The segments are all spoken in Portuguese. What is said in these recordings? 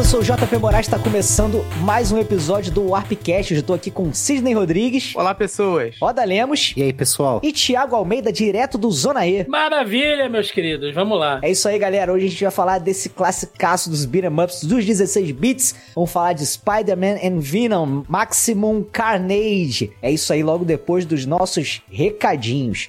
Eu sou o JP Moraes, está começando mais um episódio do Warpcast. Eu estou aqui com Sidney Rodrigues. Olá, pessoas. Roda Lemos. E aí, pessoal? E Thiago Almeida, direto do Zona E. Maravilha, meus queridos. Vamos lá. É isso aí, galera. Hoje a gente vai falar desse classicaço dos beat'em ups dos 16 bits. Vamos falar de Spider-Man and Venom, Maximum Carnage. É isso aí, logo depois dos nossos recadinhos.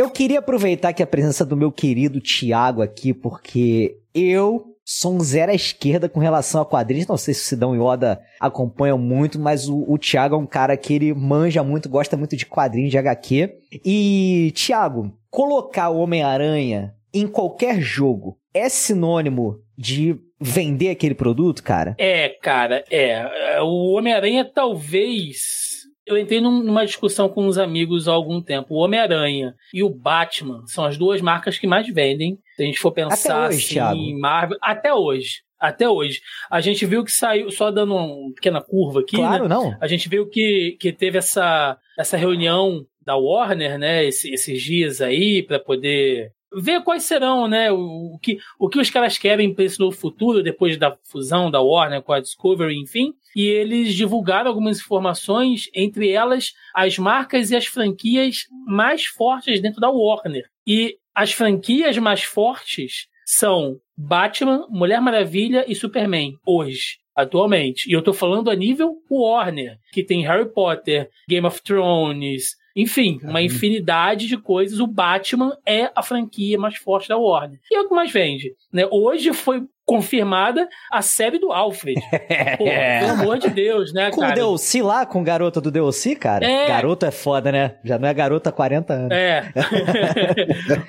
Eu queria aproveitar que a presença do meu querido Tiago aqui, porque eu sou um zero à esquerda com relação a quadrinhos. Não sei se o Sidão e Oda acompanham muito, mas o, o Thiago é um cara que ele manja muito, gosta muito de quadrinhos de HQ. E, Thiago, colocar o Homem-Aranha em qualquer jogo é sinônimo de vender aquele produto, cara? É, cara, é. O Homem-Aranha talvez eu entrei numa discussão com uns amigos há algum tempo. O Homem-Aranha e o Batman são as duas marcas que mais vendem. Se a gente for pensar hoje, assim, em Marvel, até hoje. Até hoje. A gente viu que saiu, só dando uma pequena curva aqui. Claro, né? não. A gente viu que, que teve essa, essa reunião da Warner, né, esses, esses dias aí, para poder ver quais serão, né, o, que, o que os caras querem para esse novo futuro, depois da fusão da Warner com a Discovery, enfim. E eles divulgaram algumas informações, entre elas as marcas e as franquias mais fortes dentro da Warner. E as franquias mais fortes são Batman, Mulher Maravilha e Superman, hoje atualmente. E eu tô falando a nível Warner, que tem Harry Potter, Game of Thrones, enfim, uma infinidade de coisas. O Batman é a franquia mais forte da Warner. E é o que mais vende. Né? Hoje foi confirmada a série do Alfred. Pô, pelo amor de Deus, né, Com cara? o DLC lá, com garota do DLC, cara? É. Garoto é foda, né? Já não é garota há 40 anos. É.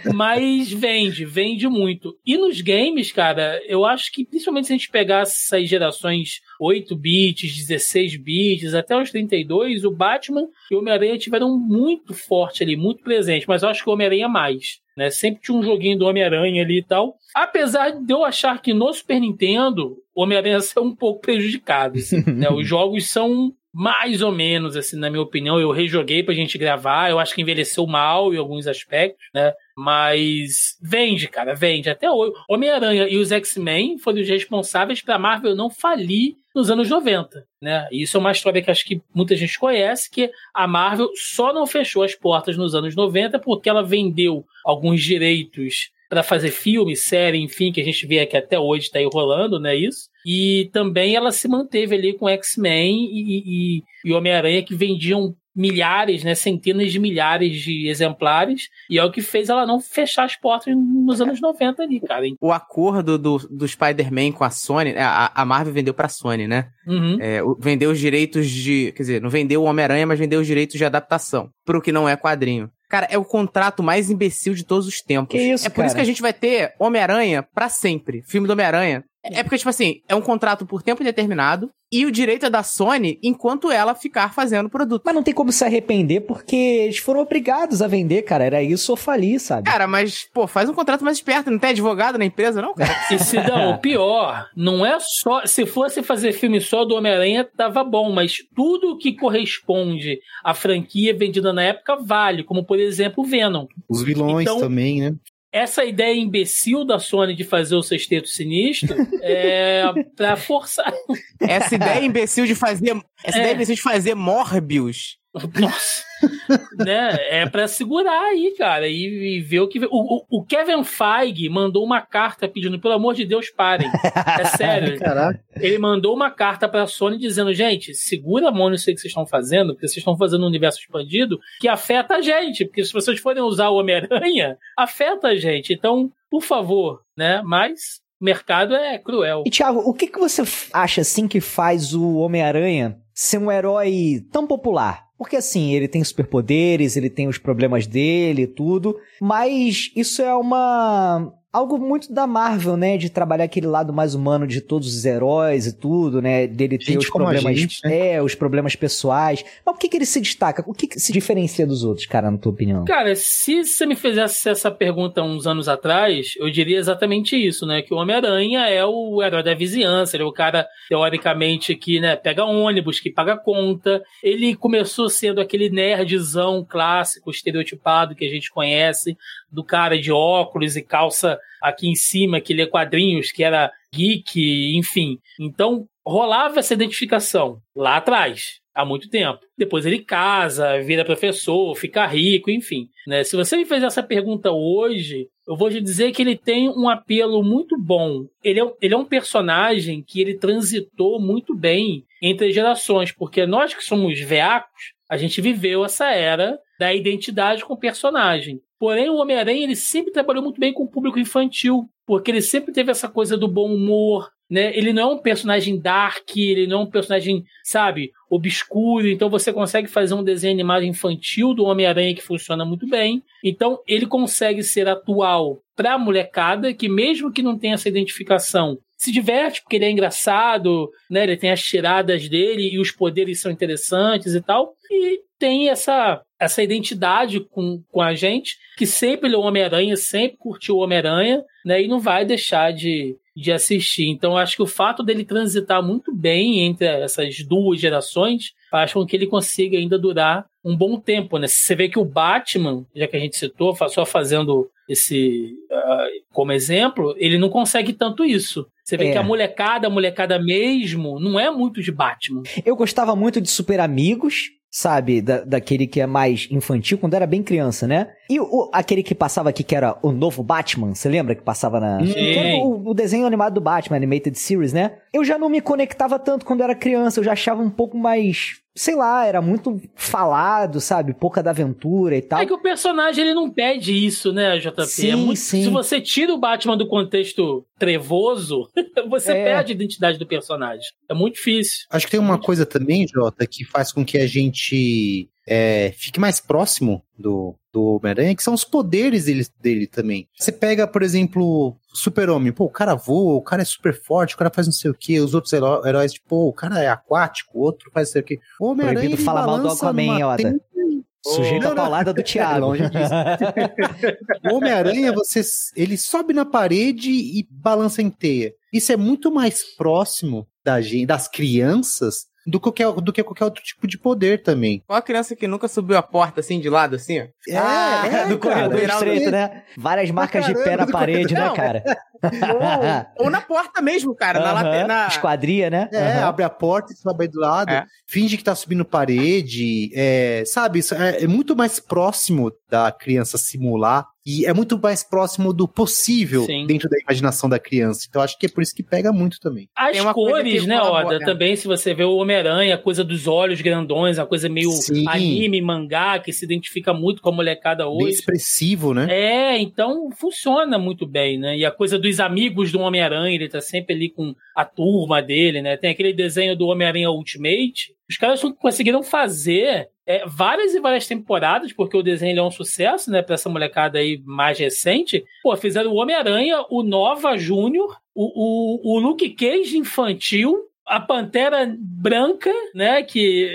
Mas vende, vende muito. E nos games, cara, eu acho que principalmente se a gente pegar essas gerações 8 bits, 16 bits, até os 32, o Batman e o Homem-Aranha tiveram muito forte ali, muito presente. Mas eu acho que o Homem-Aranha mais. Né? Sempre tinha um joguinho do Homem-Aranha ali e tal. Apesar de eu achar que no Super Nintendo o Homem-Aranha é um pouco prejudicado. assim, né? Os jogos são mais ou menos, assim, na minha opinião. Eu rejoguei pra gente gravar. Eu acho que envelheceu mal em alguns aspectos, né? Mas vende, cara, vende. Até hoje. Homem-Aranha e os X-Men foram os responsáveis pra Marvel não falir nos anos 90, né? E isso é uma história que acho que muita gente conhece, que a Marvel só não fechou as portas nos anos 90 porque ela vendeu alguns direitos para fazer filme, série, enfim, que a gente vê aqui até hoje está aí rolando, né? Isso. E também ela se manteve ali com X-Men e, e, e Homem-Aranha que vendiam milhares, né, centenas de milhares de exemplares, e é o que fez ela não fechar as portas nos anos 90 ali, cara. O acordo do, do Spider-Man com a Sony, a, a Marvel vendeu pra Sony, né? Uhum. É, vendeu os direitos de. Quer dizer, não vendeu o Homem-Aranha, mas vendeu os direitos de adaptação. Pro que não é quadrinho. Cara, é o contrato mais imbecil de todos os tempos. Que isso, é por isso cara? que a gente vai ter Homem-Aranha pra sempre. Filme do Homem-Aranha. É porque, tipo assim, é um contrato por tempo determinado e o direito é da Sony enquanto ela ficar fazendo o produto. Mas não tem como se arrepender porque eles foram obrigados a vender, cara. Era isso ou falir, sabe? Cara, mas, pô, faz um contrato mais esperto. Não tem advogado na empresa, não, cara? E se não, o pior, não é só. Se fosse fazer filme só do Homem-Aranha, tava bom, mas tudo que corresponde à franquia vendida na época vale, como por exemplo o Venom. Os vilões Então- também, né? Essa ideia imbecil da Sony de fazer o sexteto sinistro é pra forçar. Essa ideia imbecil de fazer. Essa É. ideia imbecil de fazer Morbius. Nossa. né? É pra segurar aí, cara, e, e ver o que. O, o, Kevin Feige mandou uma carta pedindo, pelo amor de Deus, parem. É sério. Caraca. Ele mandou uma carta pra Sony dizendo: gente, segura a mão nisso aí que vocês estão fazendo, porque vocês estão fazendo um universo expandido que afeta a gente. Porque se vocês forem usar o Homem-Aranha, afeta a gente. Então, por favor, né? Mas o mercado é cruel. E Thiago, o que, que você acha assim que faz o Homem-Aranha ser um herói tão popular? Porque assim, ele tem superpoderes, ele tem os problemas dele e tudo, mas isso é uma algo muito da Marvel, né? De trabalhar aquele lado mais humano de todos os heróis e tudo, né? Dele ter gente os problemas. Gente, né? É, os problemas pessoais. Mas por que, que ele se destaca? O que, que, se diferencia dos outros, cara, na tua opinião? Cara, se você me fizesse essa pergunta uns anos atrás, eu diria exatamente isso, né? Que o Homem-Aranha é o herói da vizinhança, ele é o cara, teoricamente, que né, pega ônibus, que paga conta. Ele começou sendo aquele nerdzão clássico, estereotipado que a gente conhece, do cara de óculos e calça aqui em cima, que lê quadrinhos, que era geek, enfim. Então, rolava essa identificação lá atrás, há muito tempo. Depois ele casa, vira professor, fica rico, enfim. Né? Se você me fez essa pergunta hoje, eu vou te dizer que ele tem um apelo muito bom. Ele é, ele é um personagem que ele transitou muito bem entre gerações, porque nós que somos veacos, a gente viveu essa era da identidade com o personagem. Porém, o Homem-Aranha ele sempre trabalhou muito bem com o público infantil, porque ele sempre teve essa coisa do bom humor, né? Ele não é um personagem dark, ele não é um personagem, sabe, obscuro. Então você consegue fazer um desenho animado infantil do Homem-Aranha que funciona muito bem. Então ele consegue ser atual para a molecada que mesmo que não tenha essa identificação, se diverte porque ele é engraçado, né? Ele tem as tiradas dele e os poderes são interessantes e tal. E tem essa essa identidade com, com a gente, que sempre leu Homem-Aranha, sempre curtiu o Homem-Aranha, né? E não vai deixar de, de assistir. Então, acho que o fato dele transitar muito bem entre essas duas gerações faz com que ele consiga ainda durar um bom tempo, né? Você vê que o Batman, já que a gente citou, só fazendo esse uh, como exemplo, ele não consegue tanto isso. Você vê é. que a molecada, a molecada mesmo, não é muito de Batman. Eu gostava muito de Super Amigos, sabe? Da, daquele que é mais infantil, quando era bem criança, né? E o, aquele que passava aqui, que era o novo Batman, você lembra que passava na. Que o, o, desenho animado do Batman, Animated Series, né? Eu já não me conectava tanto quando era criança, eu já achava um pouco mais sei lá, era muito falado, sabe? Pouca da aventura e tal. É que o personagem ele não pede isso, né, JP? É sim, é muito... sim. Se você tira o Batman do contexto trevoso, você é. perde a identidade do personagem. É muito difícil. Acho que tem uma coisa também, Jota, que faz com que a gente é, fique mais próximo do, do Homem-Aranha, que são os poderes dele, dele também. Você pega, por exemplo, Super-Homem, pô, o cara voa, o cara é super forte, o cara faz não sei o que, os outros heróis, tipo, o cara é aquático, o outro faz não sei o que. O Homem-Aranha. Falar mal do Aquaman, ó. Sujeito a paulada do Thiago. Longe disso. o Homem-Aranha, você, ele sobe na parede e balança em teia. Isso é muito mais próximo da gente, das crianças do que, qualquer, do que qualquer outro tipo de poder também. Qual a criança que nunca subiu a porta assim, de lado, assim? É, ah, é, do corredor estreito, né? Várias marcas Caramba, de pé na parede, né, cara? ou, ou, na porta mesmo, cara. Uh -huh. na, na... Esquadria, né? É, uh -huh. abre a porta e sobe do lado. É. Finge que tá subindo parede. É, sabe, isso é, é muito mais próximo da criança simular e é muito mais próximo do possível Sim. dentro da imaginação da criança. Então acho que é por isso que pega muito também. As cores, né, Oda? Também, se você vê o Homem-Aranha, a coisa dos olhos grandões, a coisa meio Sim. anime, mangá, que se identifica muito com a molecada hoje. Bem expressivo, né? É, então funciona muito bem, né? E a coisa dos amigos do Homem-Aranha, ele tá sempre ali com a turma dele, né? Tem aquele desenho do Homem-Aranha Ultimate. Os caras conseguiram fazer é, várias e várias temporadas, porque o desenho é um sucesso, né, pra essa molecada aí mais recente. Pô, fizeram o Homem-Aranha, o Nova Júnior, o, o, o Luke Cage infantil, a Pantera Branca, né, que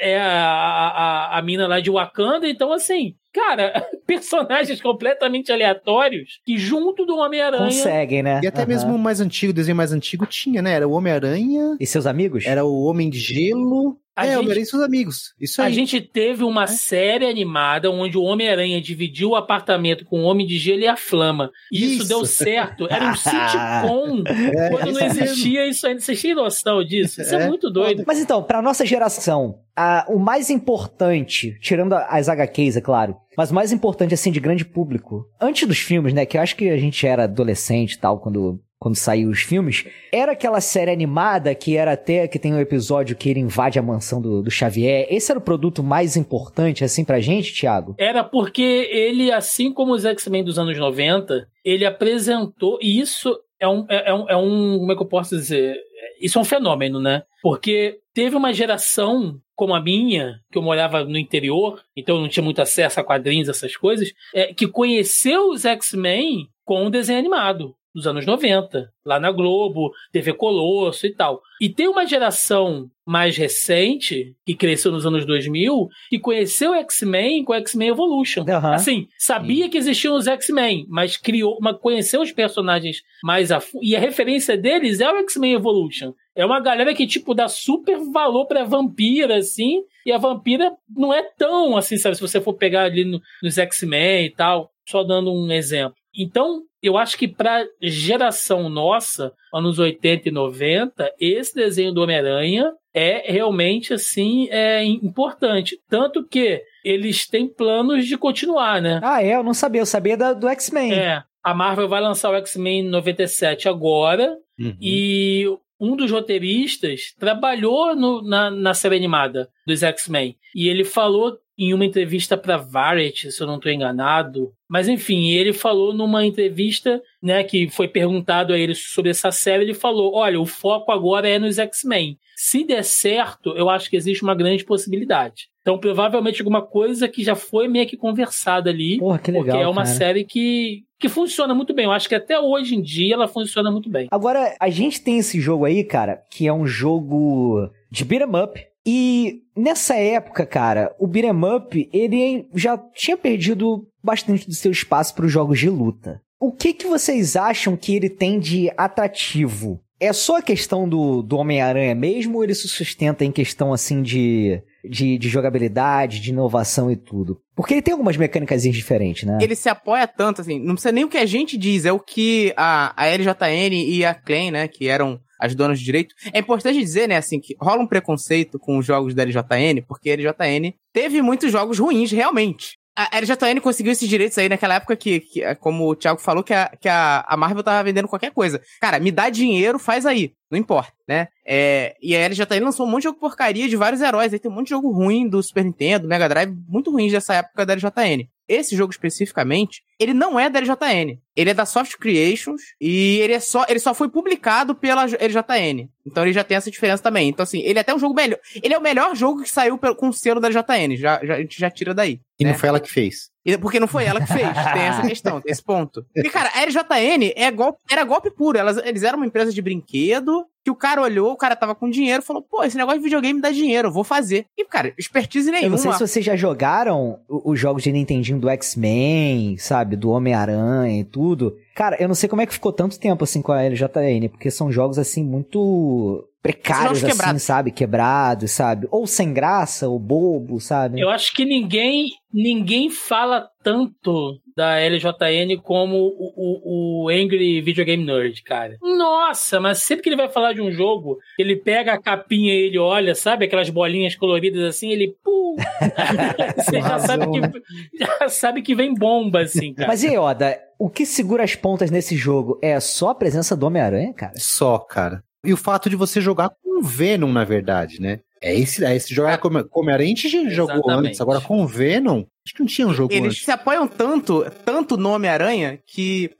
é a, a, a mina lá de Wakanda. Então, assim, cara, personagens completamente aleatórios que junto do Homem-Aranha. Conseguem, né? E até uhum. mesmo o mais antigo, o desenho mais antigo tinha, né? Era o Homem-Aranha. E seus amigos? Era o Homem de Gelo. A é, gente, Homem-Aranha e seus amigos. Isso aí. A gente teve uma é. série animada onde o Homem-Aranha dividiu o apartamento com o Homem de Gelo e a Flama. E isso, isso deu certo. Era um sitcom. é, quando não existia isso ainda. Vocês têm noção disso? Isso é, é muito doido. Mas então, pra nossa geração, a, o mais importante, tirando as HQs, é claro, mas o mais importante, assim, de grande público, antes dos filmes, né, que eu acho que a gente era adolescente e tal, quando quando saiu os filmes, era aquela série animada que era até que tem um episódio que ele invade a mansão do, do Xavier. Esse era o produto mais importante, assim, pra gente, Thiago? Era porque ele, assim como os X-Men dos anos 90, ele apresentou, e isso é um, é, é um, é um. Como é que eu posso dizer? Isso é um fenômeno, né? Porque teve uma geração como a minha, que eu morava no interior, então eu não tinha muito acesso a quadrinhos, essas coisas, é, que conheceu os X-Men com o desenho animado dos anos 90, lá na Globo, TV Colosso e tal. E tem uma geração mais recente, que cresceu nos anos 2000, e conheceu X-Men com X-Men Evolution. Uhum. Assim, sabia que existiam os X-Men, mas criou, mas conheceu os personagens mais a fundo. E a referência deles é o X-Men Evolution. É uma galera que, tipo, dá super valor pra vampira, assim, e a vampira não é tão assim, sabe? Se você for pegar ali no, nos X-Men e tal, só dando um exemplo. Então, eu acho que para geração nossa, anos 80 e 90, esse desenho do Homem-Aranha é realmente assim é importante. Tanto que eles têm planos de continuar, né? Ah, é? Eu não sabia. Eu sabia da, do X-Men. É. A Marvel vai lançar o X-Men 97 agora. Uhum. E um dos roteiristas trabalhou no, na, na série animada dos X-Men. E ele falou em uma entrevista para Variety, se eu não estou enganado. Mas enfim, ele falou numa entrevista, né, que foi perguntado a ele sobre essa série, ele falou: "Olha, o foco agora é nos X-Men. Se der certo, eu acho que existe uma grande possibilidade. Então, provavelmente alguma coisa que já foi meio que conversada ali, Porra, que legal, porque é uma cara. série que que funciona muito bem. Eu acho que até hoje em dia ela funciona muito bem. Agora, a gente tem esse jogo aí, cara, que é um jogo de beat 'em up, e nessa época, cara, o beat'em up, ele já tinha perdido bastante do seu espaço para os jogos de luta. O que que vocês acham que ele tem de atrativo? É só a questão do, do Homem-Aranha mesmo ou ele se sustenta em questão assim de, de, de, jogabilidade, de inovação e tudo? Porque ele tem algumas mecânicas diferentes, né? Ele se apoia tanto, assim, não precisa nem o que a gente diz, é o que a, a LJN e a Klein, né, que eram as donas de direito. É importante dizer, né, assim, que rola um preconceito com os jogos da LJN, porque a LJN teve muitos jogos ruins, realmente. A LJN conseguiu esses direitos aí naquela época que, que como o Thiago falou, que, a, que a, a Marvel tava vendendo qualquer coisa. Cara, me dá dinheiro, faz aí. Não importa, né? É, e a LJN lançou um monte de jogo porcaria de vários heróis. Aí tem um monte de jogo ruim do Super Nintendo, do Mega Drive, muito ruins dessa época da LJN. Esse jogo especificamente, ele não é da LJN. Ele é da Soft Creations e ele é só, ele só foi publicado pela LJN. Então ele já tem essa diferença também. Então assim, ele é até um jogo melhor. Ele é o melhor jogo que saiu com o selo da LJN. Já, já, a gente já tira daí. E né? não foi ela que fez. Porque não foi ela que fez. tem essa questão, tem esse ponto. Porque, cara, a LJN é golpe, era golpe puro. Elas, eles eram uma empresa de brinquedo que o cara olhou, o cara tava com dinheiro, falou, pô, esse negócio de videogame dá dinheiro, eu vou fazer. E, cara, expertise nenhuma. Eu não sei se vocês já jogaram os jogos de Nintendinho do X-Men, sabe, do Homem-Aranha e tudo. Cara, eu não sei como é que ficou tanto tempo assim com a LJN, porque são jogos assim muito precários, assim, sabe? Quebrados, sabe? Ou sem graça, ou bobo, sabe? Eu acho que ninguém ninguém fala tanto da LJN como o, o, o, Angry Video Game Nerd, cara. Nossa, mas sempre que ele vai falar de um jogo, ele pega a capinha e ele olha, sabe? Aquelas bolinhas coloridas assim, ele... Pum, Você já sabe, que, já sabe que vem bomba, assim, cara. Mas e Oda, o que segura as pontas nesse jogo é só a presença do Homem-Aranha, cara? Só, cara. E o fato de você jogar com o Venom, na verdade, né? É esse, é esse jogar como Homem-Aranha a gente jogou antes, agora com o Venom, acho que não tinha um jogo Eles antes. se apoiam tanto, tanto no Homem-Aranha, que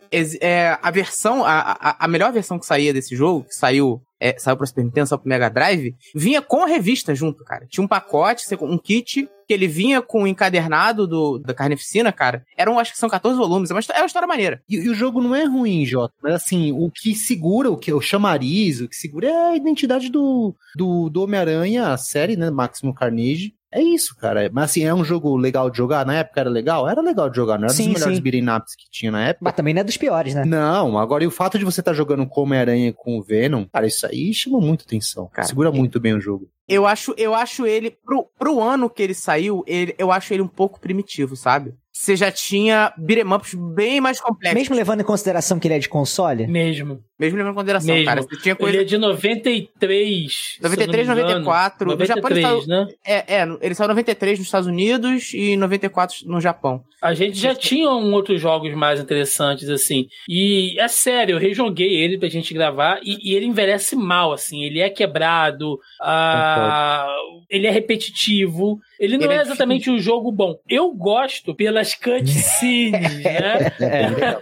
é, a versão, a, a, a, melhor versão que saía desse jogo, que saiu, é, saiu pro Super Nintendo, saiu pro Mega Drive, vinha com a revista junto, cara. Tinha um pacote, um kit, que ele vinha com o encadernado do, da Carnificina, cara. Eram, acho que são 14 volumes, é uma, é uma história maneira. E, e, o jogo não é ruim, Jota, mas assim, o que segura, o que o chamariz, o que segura é a identidade do, do, do Homem-Aranha, a série, né, Máximo Carnage. É isso, cara. Mas assim, é um jogo legal de jogar? Na época era legal? Era legal de jogar, não era sim, dos melhores beat'em ups que tinha na época. Mas também não é dos piores, né? Não, agora e o fato de você estar tá jogando com Homem-Aranha com o Venom, cara, isso aí chama muito atenção. Cara, Segura é... muito bem o jogo. Eu acho, eu acho ele, pro, pro ano que ele saiu, ele, eu acho ele um pouco primitivo, sabe? Você já tinha beat'em ups bem mais complexos. Mesmo levando em consideração que ele é de console? Mesmo. Mesmo levando em consideração, Mesmo. cara. Você tinha coisa... Ele é de 93. 93, 94. 93, no Japão ele saiu... né? É, é, ele saiu em 93 nos Estados Unidos e 94 no Japão. A gente já tinha um outros jogos mais interessantes, assim. E é sério, eu rejoguei ele pra gente gravar e, e ele envelhece mal, assim. Ele é quebrado, ah, ele é repetitivo. Ele não Ele é, é exatamente um jogo bom. Eu gosto pelas cutscenes, né? É, legal.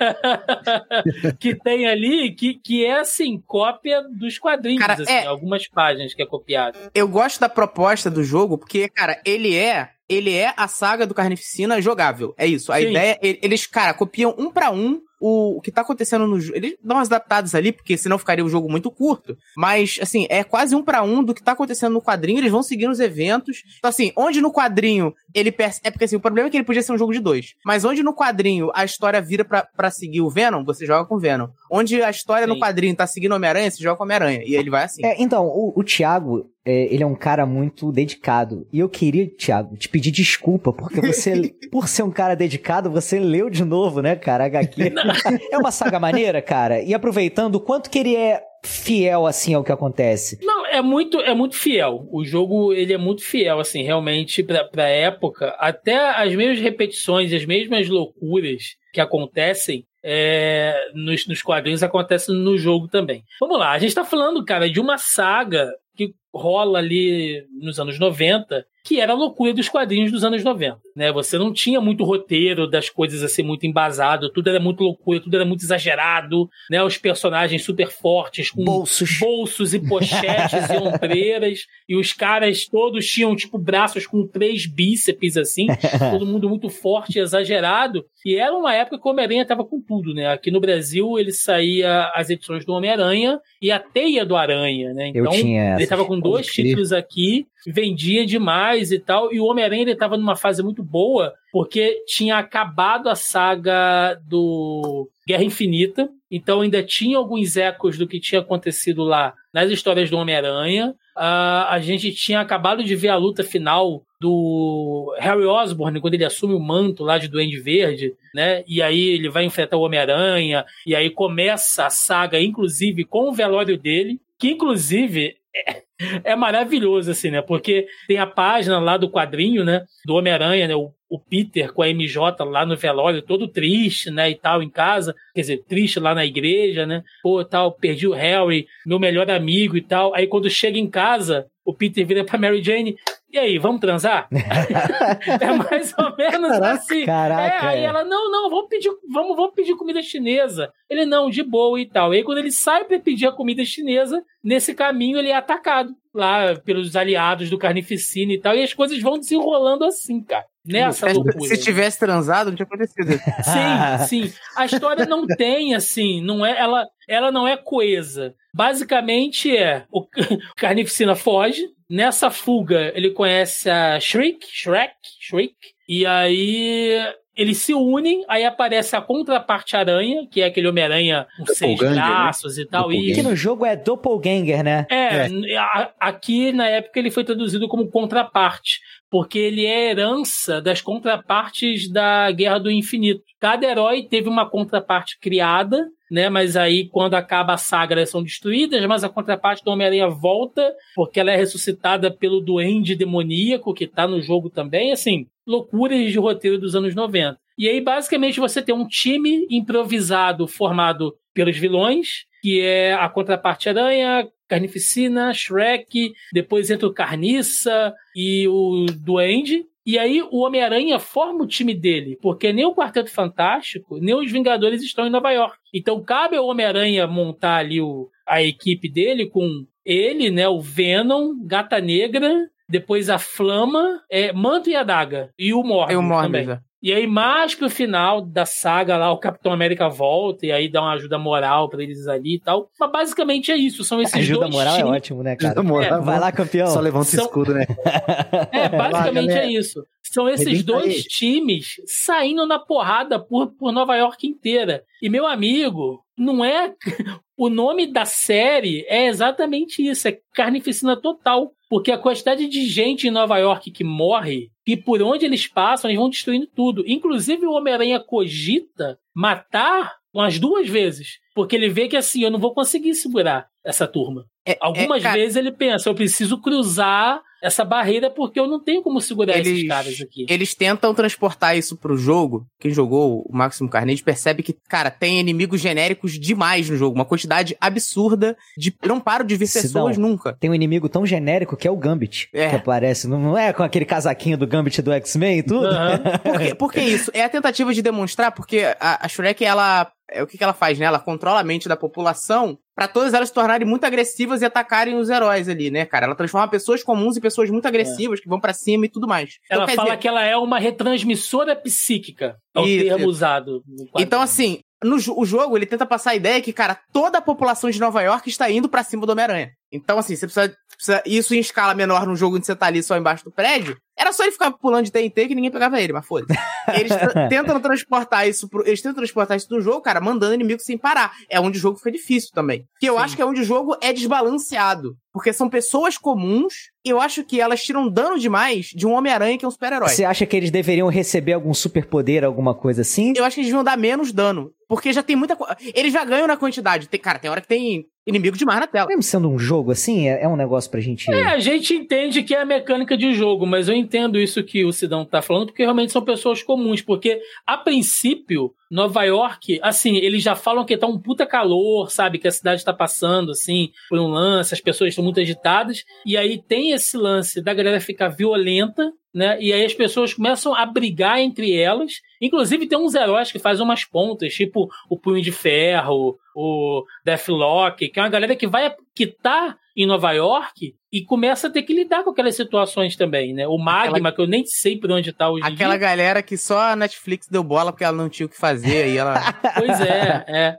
que tem ali, que, que é assim, cópia dos quadrinhos, Cara, assim, é- algumas páginas que é copiado. Eu gosto da proposta do jogo, porque, cara, ele é. Ele é a saga do Carnificina jogável. É isso. A Sim. ideia. Eles, cara, copiam um pra um o, o que tá acontecendo no jogo. Eles dão umas adaptadas ali, porque senão ficaria o jogo muito curto. Mas, assim, é quase um pra um do que tá acontecendo no quadrinho. Eles vão seguindo os eventos. Então, assim, onde no quadrinho ele percebe. É porque, assim, o problema é que ele podia ser um jogo de dois. Mas onde no quadrinho a história vira pra, pra seguir o Venom, você joga com o Venom. Onde a história no Sim. quadrinho tá seguindo o Homem-Aranha, você joga com o Homem-Aranha. E ele vai assim. É, então, o, o Thiago, é, ele é um cara muito dedicado. E eu queria, Thiago, te pedir desculpa, porque você, por ser um cara dedicado, você leu de novo, né, cara, HQ. é uma saga maneira, cara. E aproveitando, o quanto que ele é fiel, assim, ao que acontece. Não, é muito, é muito fiel. O jogo, ele é muito fiel, assim, realmente, pra, pra época. Até as mesmas repetições, as mesmas loucuras que acontecem é, nos, nos quadrinhos acontecem no jogo também. Vamos lá, a gente tá falando, cara, de uma saga rola ali nos anos 90, que era a loucura dos quadrinhos dos anos 90, né? Você não tinha muito roteiro das coisas assim muito embasado, tudo era muito loucura, tudo era muito exagerado, né? Os personagens super fortes com Bolsos. bolsos e pochetes e ombreiras, e os caras todos tinham, tipo, braços com três bíceps, assim, todo mundo muito forte e exagerado. E era uma época que o Homem-Aranha tava com tudo, né? Aqui no Brasil, ele saía as edições do Homem-Aranha e a Teia do Aranha, né? Então, ele essa. tava com dois títulos aqui, vendia demais e tal, e o Homem-Aranha ele tava numa fase muito boa, porque tinha acabado a saga do Guerra Infinita, então ainda tinha alguns ecos do que tinha acontecido lá nas histórias do Homem-Aranha. Ah, a gente tinha acabado de ver a luta final do Harry Osborn quando ele assume o manto lá de Duende Verde, né? E aí ele vai enfrentar o Homem-Aranha, e aí começa a saga, inclusive, com o velório dele, que inclusive é, é maravilhoso, assim, né? Porque tem a página lá do quadrinho, né? Do Homem-Aranha, né? O, o Peter com a MJ lá no velório, todo triste, né? E tal, em casa. Quer dizer, triste lá na igreja, né? Pô, tal, perdi o Harry, meu melhor amigo e tal. Aí quando chega em casa, o Peter vira pra Mary Jane. E aí, vamos transar? é mais ou menos Caraca, assim. caraca, É, aí é. ela, não, não, vamos pedir, vamos, vamos pedir comida chinesa. Ele, não, de boa e tal. E aí, quando ele sai pra pedir a comida chinesa, nesse caminho ele é atacado lá pelos aliados do Carnificina e tal. E as coisas vão desenrolando assim, cara. Nessa Se- loucura. Se tivesse transado, não tinha acontecido. Sim, sim. A história não tem assim, não é, ela, ela não é coesa. Basicamente é o Carnificina foge. Nessa fuga, ele conhece a Shriek, Shrek, Shriek, e aí eles se unem, aí aparece a contraparte aranha, que é aquele Homem-Aranha com seis né? braços e tal. E Que no jogo é Doppelganger, né? é, a- aqui na época ele foi traduzido como contraparte, porque ele é herança das contrapartes da Guerra do Infinito. Cada herói teve uma contraparte criada, né? Mas aí quando acaba a saga elas são destruídas, mas a contraparte do Homem-Aranha volta, porque ela é ressuscitada pelo duende demoníaco que tá no jogo também, assim, loucuras de roteiro dos anos 90. E aí basicamente você tem um time improvisado formado pelos vilões, que é a contraparte aranha, Carnificina, Shrek, depois entra o Carniça e o Duende. E aí o Homem-Aranha forma o time dele, porque nem o Quarteto Fantástico, nem os Vingadores estão em Nova York. Então cabe ao Homem-Aranha montar ali o, a equipe dele com ele, né, o Venom, Gata Negra, depois a Flama, é, Manto e Adaga, e o Morbius É o também. É. E aí, mais pro final da saga lá, o Capitão América volta e aí dá uma ajuda moral pra eles ali e tal. Mas basicamente é isso, são esses Ajuda dois moral é ótimo, né, cara? Ajuda moral, Vai lá, campeão. Só levanta São- o escudo, né? É, basicamente é isso. São esses Rebenta dois aí. times saindo na porrada por, por Nova York inteira. E meu amigo, não é. O nome da série é exatamente isso: é carnificina total. Porque a quantidade de gente em Nova York que morre, e por onde eles passam, eles vão destruindo tudo. Inclusive, o Homem-Aranha cogita matar umas duas vezes. Porque ele vê que assim, eu não vou conseguir segurar essa turma. É- Algumas é, cara, vezes ele pensa, eu preciso cruzar essa barreira porque eu não tenho como segurar esses Eles- caras aqui. Eles tentam transportar isso pro jogo. Quem jogou o Máximo Carnage percebe que, cara, tem inimigos genéricos demais no jogo. Uma quantidade absurda de. Não param de Se pessoas não. nunca. Tem um inimigo tão genérico que é o Gambit. É. Que aparece. Não, é com aquele casaquinho do Gambit do X-Men e tudo? Aham. Por que, por que isso? É a tentativa de demonstrar, porque a, a Shrek, ela. É o que, que ela faz, né? Ela controla a mente da população para todas elas se tornarem muito agressivas e atacarem os heróis ali, né, cara? Ela transforma pessoas comuns em pessoas muito agressivas, é. que vão para cima e tudo mais. Então, ela fala dizer... que ela é uma retransmissora psíquica, é o isso, termo isso. usado. Então, assim, no o jogo, ele tenta passar a ideia que, cara, toda a população de Nova York está indo para cima do Homem-Aranha. Então, assim, você precisa, precisa, Isso em escala menor num jogo onde você tá ali só embaixo do prédio. Era só ele ficar pulando de TNT que ninguém pegava ele, mas foda-se. Eles tentam transportar isso pro, Eles tentam transportar isso no jogo, cara, mandando inimigo sem parar. É onde o jogo fica difícil também. Que eu Sim. acho que é onde o jogo é desbalanceado. Porque são pessoas comuns e eu acho que elas tiram dano demais de um Homem-Aranha que é um super-herói. Você acha que eles deveriam receber algum superpoder, alguma coisa assim? Eu acho que eles deviam dar menos dano. Porque já tem muita coisa. Eles já ganham na quantidade. Tem, cara, tem hora que tem inimigo demais na tela. Mesmo sendo um jogo assim, é, é, um negócio pra gente. É, a gente entende que é a mecânica de jogo, mas eu entendo isso que o Sidão tá falando, porque realmente são pessoas comuns. Porque, a princípio, Nova York, assim, eles já falam que tá um puta calor, sabe? Que a cidade tá passando, assim, por um lance, as pessoas estão muito agitadas. E aí tem esse lance da galera ficar violenta, né? E aí as pessoas começam a brigar entre elas. Inclusive tem uns heróis que fazem umas pontas, tipo o Punho de Ferro, o Deathlock, que é uma galera que vai que tá em Nova York e começa a ter que lidar com aquelas situações também, né? O Magma, Aquela... que eu nem sei por onde tá hoje Aquela dia. galera que só a Netflix deu bola porque ela não tinha o que fazer e ela... pois é, é.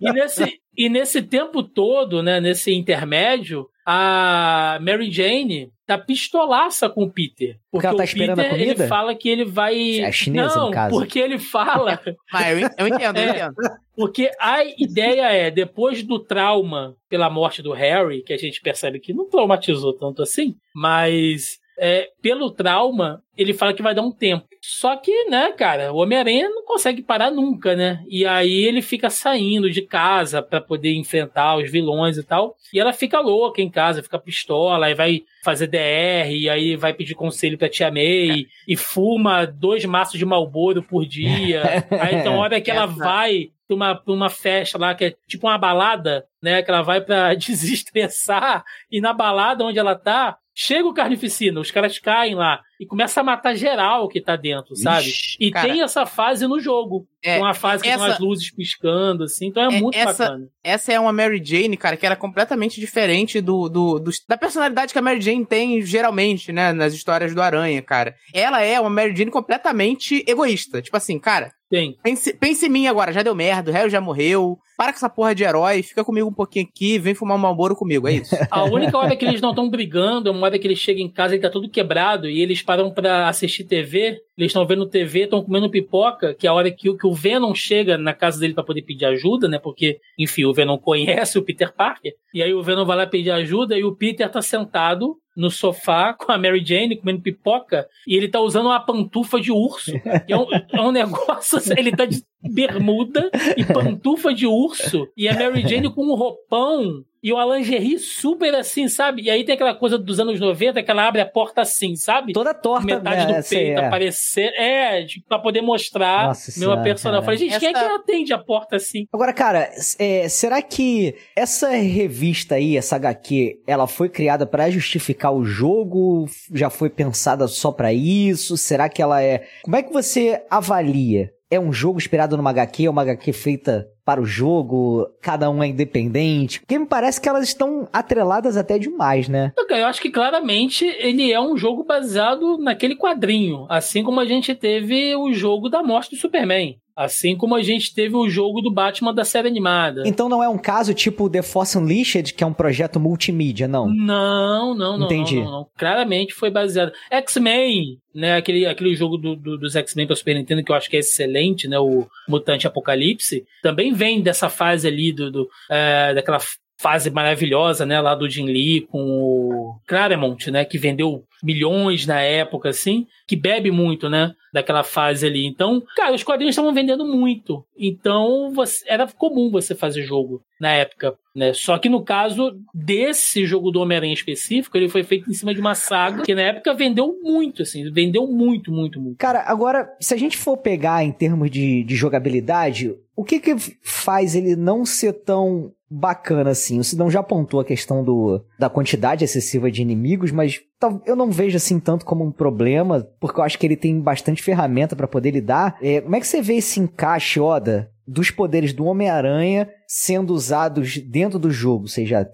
E nesse, e nesse tempo todo, né, nesse intermédio, a Mary Jane tá pistolaça com o Peter. Porque, porque ela tá esperando Peter, a comida? ele fala que ele vai... É chinesa, Não, no caso. porque ele fala... ah, eu, eu entendo, eu é, entendo. Porque a ideia é, depois do trauma pela morte do Harry, que a gente percebe que não traumatizou tanto assim, mas é, pelo trauma, ele fala que vai dar um tempo. Só que, né, cara, o Homem-Aranha não consegue parar nunca, né? E aí ele fica saindo de casa para poder enfrentar os vilões e tal. E ela fica louca em casa, fica pistola, aí vai fazer DR, e aí vai pedir conselho pra Tia May, e fuma dois maços de Malboro por dia. aí então, a hora que ela vai pra uma, pra uma festa lá, que é tipo uma balada, né? Que ela vai pra desestressar, e na balada onde ela tá, Chega o Carnificina, os caras caem lá e começa a matar geral que tá dentro, sabe? Ixi, e cara, tem essa fase no jogo. É, uma fase que essa, tem as luzes piscando, assim, então é, é muito essa, bacana. Essa é uma Mary Jane, cara, que era completamente diferente do, do, do, da personalidade que a Mary Jane tem geralmente, né, nas histórias do Aranha, cara. Ela é uma Mary Jane completamente egoísta. Tipo assim, cara, tem. Pense, pense em mim agora, já deu merda, o Harry já morreu. Para com essa porra de herói, fica comigo um pouquinho aqui, vem fumar um Malboro comigo, é isso. A única hora que eles não estão brigando é uma hora que eles chegam em casa e tá tudo quebrado e eles param para assistir TV. Eles estão vendo TV, estão comendo pipoca, que é a hora que, que o Venom chega na casa dele para poder pedir ajuda, né? Porque, enfim, o Venom conhece o Peter Parker. E aí o Venom vai lá pedir ajuda e o Peter tá sentado no sofá com a Mary Jane comendo pipoca e ele tá usando uma pantufa de urso. É um, é um negócio, ele tá de bermuda e pantufa de urso e a Mary Jane com um roupão e uma lingerie super assim, sabe? E aí tem aquela coisa dos anos 90 que ela abre a porta assim, sabe? Toda torta. Metade né? do peito é. É, tipo, pra poder mostrar Nossa meu personagem. Eu falei, gente, Essa... quem é que atende a porta assim? Agora, cara, é, será que essa revista aí, essa HQ, ela foi criada para justificar o jogo? Já foi pensada só para isso? Será que ela é... Como é que você avalia é um jogo inspirado numa HQ, é uma HQ feita para o jogo, cada um é independente, porque me parece que elas estão atreladas até demais, né? Eu acho que claramente ele é um jogo baseado naquele quadrinho, assim como a gente teve o jogo da morte do Superman. Assim como a gente teve o jogo do Batman da série animada. Então não é um caso tipo The Force Unleashed, que é um projeto multimídia, não? Não, não, não. Entendi. Não, não, não. Claramente foi baseado. X-Men, né? Aquele, aquele jogo do, do, dos X-Men para Super Nintendo que eu acho que é excelente, né? O Mutante Apocalipse. Também vem dessa fase ali do, do é, daquela fase maravilhosa, né, lá do Jim Lee com o Claremont, né, que vendeu milhões na época, assim, que bebe muito, né, daquela fase ali. Então, cara, os quadrinhos estavam vendendo muito. Então, você, era comum você fazer jogo na época, né? Só que no caso desse jogo do Homem-Aranha específico, ele foi feito em cima de uma saga que na época vendeu muito, assim, vendeu muito, muito, muito. Cara, agora, se a gente for pegar em termos de, de jogabilidade, o que que faz ele não ser tão bacana assim? O Sidão já apontou a questão do, da quantidade excessiva de inimigos, mas eu não vejo assim tanto como um problema, porque eu acho que ele tem bastante ferramenta para poder lidar. É, como é que você vê esse encaixe, Oda, dos poderes do Homem-Aranha sendo usados dentro do jogo, seja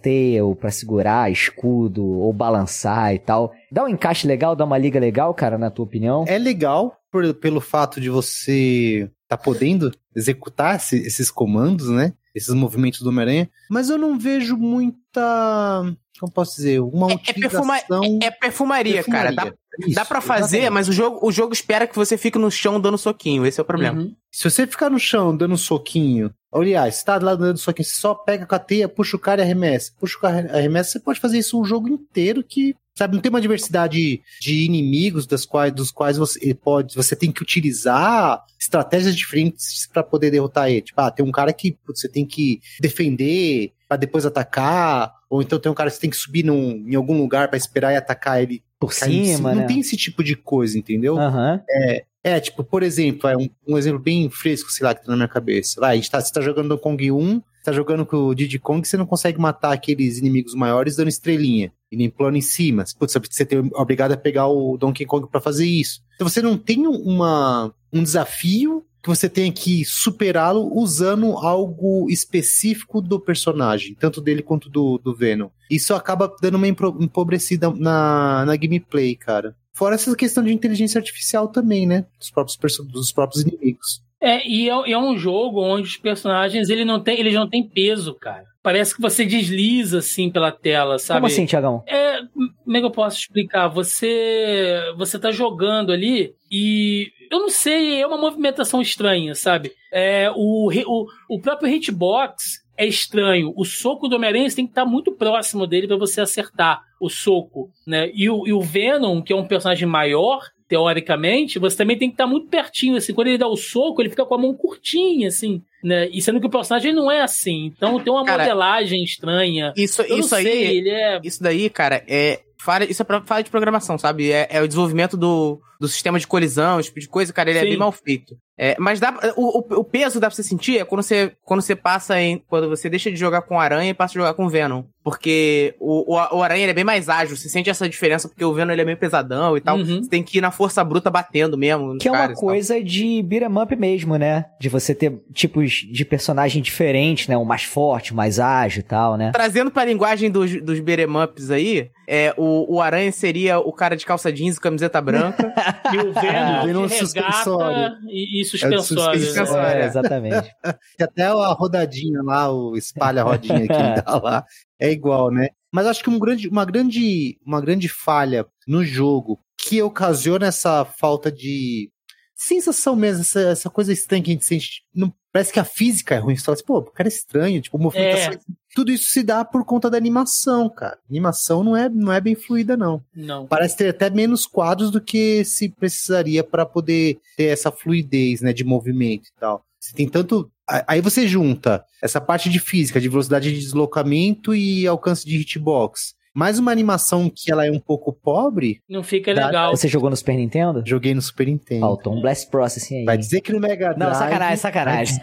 ou pra segurar, escudo ou balançar e tal. Dá um encaixe legal, dá uma liga legal, cara, na tua opinião? É legal por, pelo fato de você tá podendo executar esse, esses comandos, né? Esses movimentos do Homem-Aranha, mas eu não vejo muita como posso dizer, uma é, utilização... É, perfuma, é, é perfumaria, perfumaria, cara. Dá, Isso, dá pra fazer, exatamente. mas o jogo, o jogo espera que você fique no chão dando soquinho. Esse é o problema. Uhum. Se você ficar no chão dando soquinho, aliás, você tá lá dando soquinho, você só pega com a teia, puxa o cara e arremessa. Puxa o cara e arremessa, você pode fazer isso um jogo inteiro que sabe, não tem uma diversidade de inimigos das quais, dos quais você pode, você tem que utilizar estratégias diferentes para poder derrotar ele. Tipo, ah, tem um cara que você tem que defender para depois atacar, ou então tem um cara que você tem que subir num, em algum lugar para esperar e atacar ele por cima, Não né? tem esse tipo de coisa, entendeu? Uhum. É, é, tipo, por exemplo, é um, um, exemplo bem fresco, sei lá, que tá na minha cabeça. Vai, a gente tá, você tá jogando Kong 1, tá jogando com o Diddy Kong, você não consegue matar aqueles inimigos maiores dando estrelinha e nem plano em cima. Putz, você é obrigado a pegar o Donkey Kong para fazer isso. Então você não tem uma, um desafio que você tenha que superá-lo usando algo específico do personagem, tanto dele quanto do, do Venom. Isso acaba dando uma empobrecida na, na gameplay, cara. Fora essa questão de inteligência artificial também, né? Dos próprios, dos próprios inimigos. É, e é, é, um jogo onde os personagens ele não tem, eles não têm peso, cara. Parece que você desliza assim pela tela, sabe? Como assim, Tiagão? É, como é que eu posso explicar? Você você tá jogando ali e eu não sei, é uma movimentação estranha, sabe? É, o, o, o próprio hitbox é estranho. O soco do Homem-Aranha tem que estar muito próximo dele para você acertar o soco, né? E o, e o Venom, que é um personagem maior, teoricamente, você também tem que estar muito pertinho, assim, quando ele dá o soco, ele fica com a mão curtinha, assim, né? E sendo que o personagem não é assim. Então tem uma cara, modelagem estranha. Isso, isso aí, é... isso daí, cara, é falha, isso é pra, falha de programação, sabe? É, é, o desenvolvimento do, do sistema de colisão, esse tipo de coisa, cara, ele Sim. é bem mal feito. É, mas dá, o, o, o, peso dá pra você sentir é quando você, quando você passa em. Quando você deixa de jogar com aranha e passa a jogar com Venom. Porque o, o, o aranha é bem mais ágil, você sente essa diferença, porque o Venom ele é meio pesadão e tal. Uhum. Você tem que ir na força bruta batendo mesmo. Que é uma coisa de beat'em up mesmo, né? De você ter tipos de personagem diferentes, né? Um mais forte, mais ágil e tal, né? Trazendo pra linguagem dos, dos beat'em ups aí, é, o, o aranha seria o cara de calça jeans e camiseta branca. e o Venom, é, regata e, e suspensório. É, suspensório. É, exatamente. e até a rodadinha lá, o espalha rodinha que ele dá lá, é igual, né? Mas acho que um grande, uma, grande, uma grande falha no jogo que ocasiona essa falta de sensação mesmo, essa, essa coisa estranha que a gente sente. Não, parece que a física é ruim. Você fala assim, pô, o cara é estranho, tipo, movimentação. É. Tudo isso se dá por conta da animação, cara. A animação não é, não é bem fluida, não. Não. Parece ter até menos quadros do que se precisaria para poder ter essa fluidez, né, de movimento e tal. Você tem tanto. Aí você junta essa parte de física, de velocidade de deslocamento e alcance de hitbox mais uma animação que ela é um pouco pobre. Não fica legal. Você jogou no Super Nintendo? Joguei no Super Nintendo. Faltou um Blast Processing aí. Vai dizer que no Mega Drive. Não, sacanagem, sacanagem.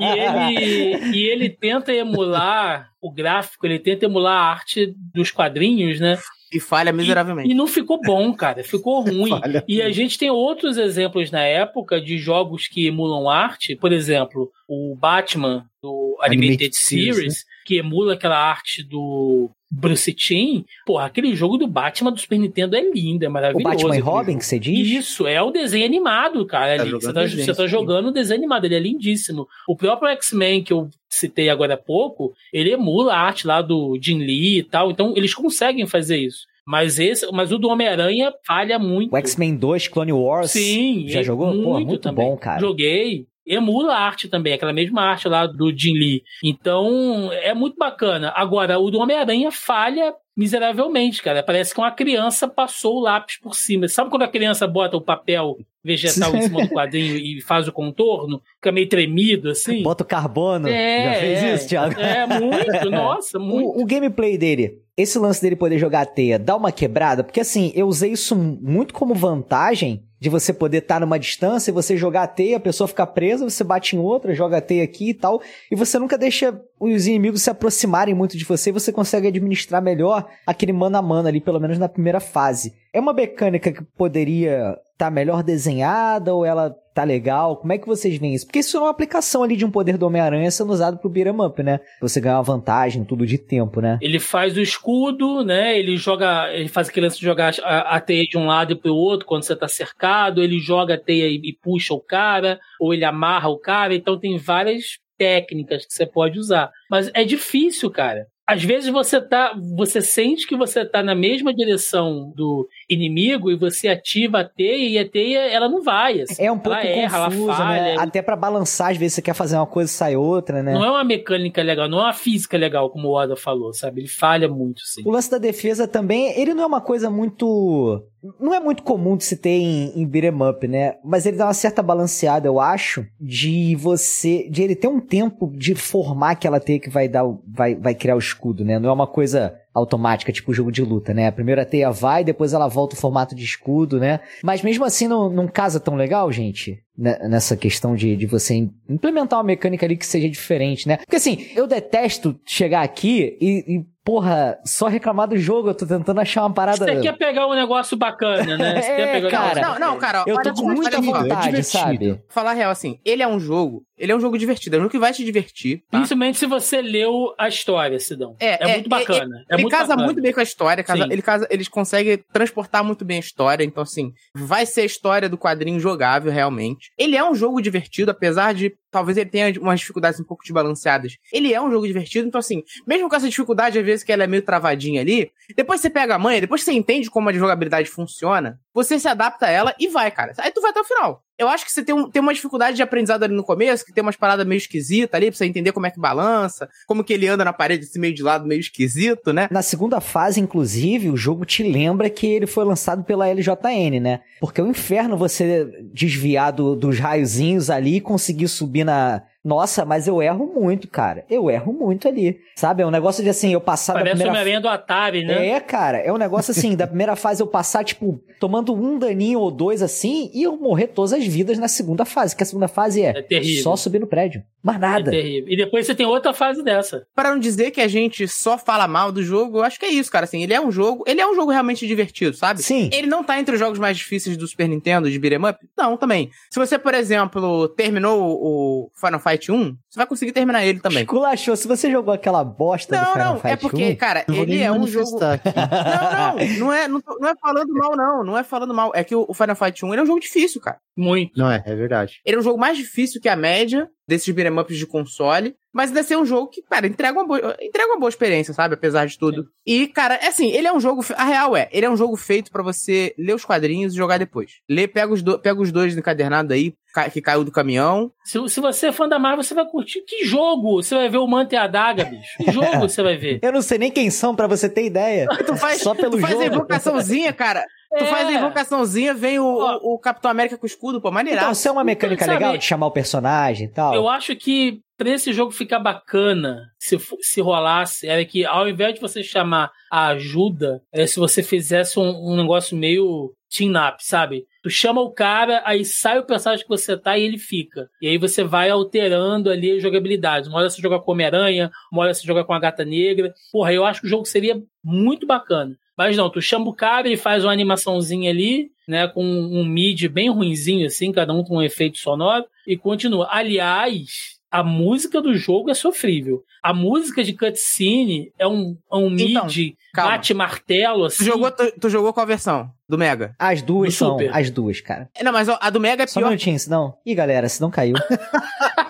e, ele, e ele tenta emular o gráfico, ele tenta emular a arte dos quadrinhos, né? E falha miseravelmente. E, e, não ficou bom, cara. Ficou ruim. e a gente tem outros exemplos na época de jogos que emulam arte. Por exemplo, o Batman do Animated, Animated Series, Series né? Que emula aquela arte do Bruce Timm, porra, aquele jogo do Batman do Super Nintendo é lindo, é maravilhoso. O Batman e Robin que você diz? Isso, é o desenho animado, cara. Tá você, tá, desenho, você tá jogando o desenho animado, ele é lindíssimo. O próprio X-Men que eu citei agora há pouco, ele emula a arte lá do Jim Lee e tal, então eles conseguem fazer isso. Mas esse, mas o do Homem-Aranha falha muito. O X-Men 2 Clone Wars. Sim, já jogou? Muito, Pô, muito também. bom, cara. Joguei emula a arte também, aquela mesma arte lá do Jim Lee. Então, é muito bacana. Agora, o do Homem-Aranha falha miseravelmente, cara. Parece que uma criança passou o lápis por cima. Sabe quando a criança bota o papel vegetal em cima do quadrinho e faz o contorno? Fica meio tremido, assim? Bota o carbono. É, Já fez é, isso, Thiago? É, muito, nossa, muito. O, o gameplay dele, esse lance dele poder jogar a teia, dá uma quebrada? Porque assim, eu usei isso muito como vantagem de você poder estar numa distância e você jogar a teia, a pessoa ficar presa, você bate em outra, joga a teia aqui e tal, e você nunca deixa os inimigos se aproximarem muito de você você consegue administrar melhor aquele mano a mano ali, pelo menos na primeira fase. É uma mecânica que poderia estar tá melhor desenhada ou ela tá legal? Como é que vocês veem isso? Porque isso é uma aplicação ali de um poder do Homem-Aranha sendo usado pro beat'em up, né? Você ganha uma vantagem, tudo de tempo, né? Ele faz o escudo, né? Ele joga, ele faz aquele lance jogar a, a teia de um lado e pro outro quando você tá cercado, ele joga a teia e, e puxa o cara, ou ele amarra o cara, então tem várias técnicas que você pode usar. Mas é difícil, cara às vezes você tá, você sente que você tá na mesma direção do inimigo e você ativa a teia e a teia ela não vai. Assim. É um pouco ela erra, confusa, ela falha. Né? Até para balançar, às vezes você quer fazer uma coisa e sai outra, né? Não é uma mecânica legal, não é uma física legal, como o Oda falou, sabe? Ele falha muito, sim. O lance da defesa também, ele não é uma coisa muito não é muito comum de se ter em, em beat'em up, né? Mas ele dá uma certa balanceada, eu acho, de você, de ele ter um tempo de formar aquela teia que vai dar, vai, vai criar o escudo, né? Não é uma coisa automática, tipo jogo de luta, né? A primeira teia vai, depois ela volta o formato de escudo, né? Mas mesmo assim não, não casa tão legal, gente, né? nessa questão de, de você implementar uma mecânica ali que seja diferente, né? Porque assim, eu detesto chegar aqui e, e porra, só reclamar do jogo, eu tô tentando achar uma parada. Você quer pegar um negócio bacana, né? Você é, quer pegar cara, não, não, cara, eu tô com muita vontade, é sabe? Falar real assim, ele é um jogo ele é um jogo divertido, é um jogo que vai te divertir. Tá? Principalmente se você leu a história, Sidão. É, é, é muito bacana. É, é, ele muito casa bacana. muito bem com a história, casa, ele casa, eles conseguem transportar muito bem a história, então assim, vai ser a história do quadrinho jogável realmente. Ele é um jogo divertido, apesar de talvez ele tenha umas dificuldades um pouco desbalanceadas. Ele é um jogo divertido, então assim, mesmo com essa dificuldade, às vezes que ela é meio travadinha ali, depois você pega a manha, depois você entende como a jogabilidade funciona, você se adapta a ela e vai, cara. Aí tu vai até o final. Eu acho que você tem, um, tem uma dificuldade de aprendizado ali no começo, que tem umas paradas meio esquisitas ali, pra você entender como é que balança, como que ele anda na parede esse meio de lado meio esquisito, né? Na segunda fase, inclusive, o jogo te lembra que ele foi lançado pela LJN, né? Porque é o inferno você desviar do, dos raiozinhos ali e conseguir subir na, nossa, mas eu erro muito, cara. Eu erro muito ali. Sabe? É um negócio de assim, eu passar Parece da primeira... o do Atari, né? É, cara. É um negócio assim, da primeira fase eu passar, tipo, tomando um daninho ou dois assim, e eu morrer todas as vidas na segunda fase. Que a segunda fase é, é só subir no prédio. Mais nada. É terrível. E depois você tem outra fase dessa. Para não dizer que a gente só fala mal do jogo, eu acho que é isso, cara. Assim, ele é um jogo. Ele é um jogo realmente divertido, sabe? Sim. Ele não tá entre os jogos mais difíceis do Super Nintendo, de beat'em up? Não, também. Se você, por exemplo, terminou o Final Fight 1, você vai conseguir terminar ele também. Esculachou. Se você jogou aquela bosta não, do Final não, Fight é porque, 1, cara, ele é um jogo... não, não, não é, não, não, é falando mal, não. Não é falando mal. É que o Final Fight 1 ele é um jogo difícil, cara. Muito. Não é, é verdade. Ele é um jogo mais difícil que a média desses beat'em ups de console, mas deve ser um jogo que, cara, entrega uma boa, entrega uma boa experiência, sabe? Apesar de tudo. Sim. E, cara, é assim, ele é um jogo, a real é, ele é um jogo feito para você ler os quadrinhos e jogar depois. Lê, pega os, do, pega os dois encadernado aí, que caiu do caminhão. Se, se você é fã da Marvel, você vai curtir. Que jogo? Você vai ver o Manta e a Daga, bicho. Que jogo você vai ver? Eu não sei nem quem são, para você ter ideia. tu faz, Só pelo tu faz jogo. a invocaçãozinha, cara. Tu faz a é. invocaçãozinha, vem o, o, o, Capitão América com o escudo, pô, maneiraço. Então, isso é uma mecânica então, legal de chamar o personagem e tal? Eu acho que pra esse jogo ficar bacana, se, se rolasse, era que ao invés de você chamar a ajuda, é se você fizesse um, um negócio meio team-up, sabe? Tu chama o cara, aí sai o personagem que você tá e ele fica. E aí você vai alterando ali a jogabilidade. Uma hora você joga com Homem-Aranha, uma hora você joga com a Gata Negra. Porra, eu acho que o jogo seria muito bacana. Mas não, tu chama o cara e faz uma animaçãozinha ali, né, com um mid bem ruinzinho assim, cada um com um efeito sonoro, e continua. Aliás, a música do jogo é sofrível. A música de cutscene é um, é um então, mid bate-martelo, assim. Tu jogou, tu, tu, jogou qual versão? Do Mega? As duas do são, Super. as duas, cara. Não, mas a do Mega é pior. Só um minutinho, senão... Ih, galera, se não caiu.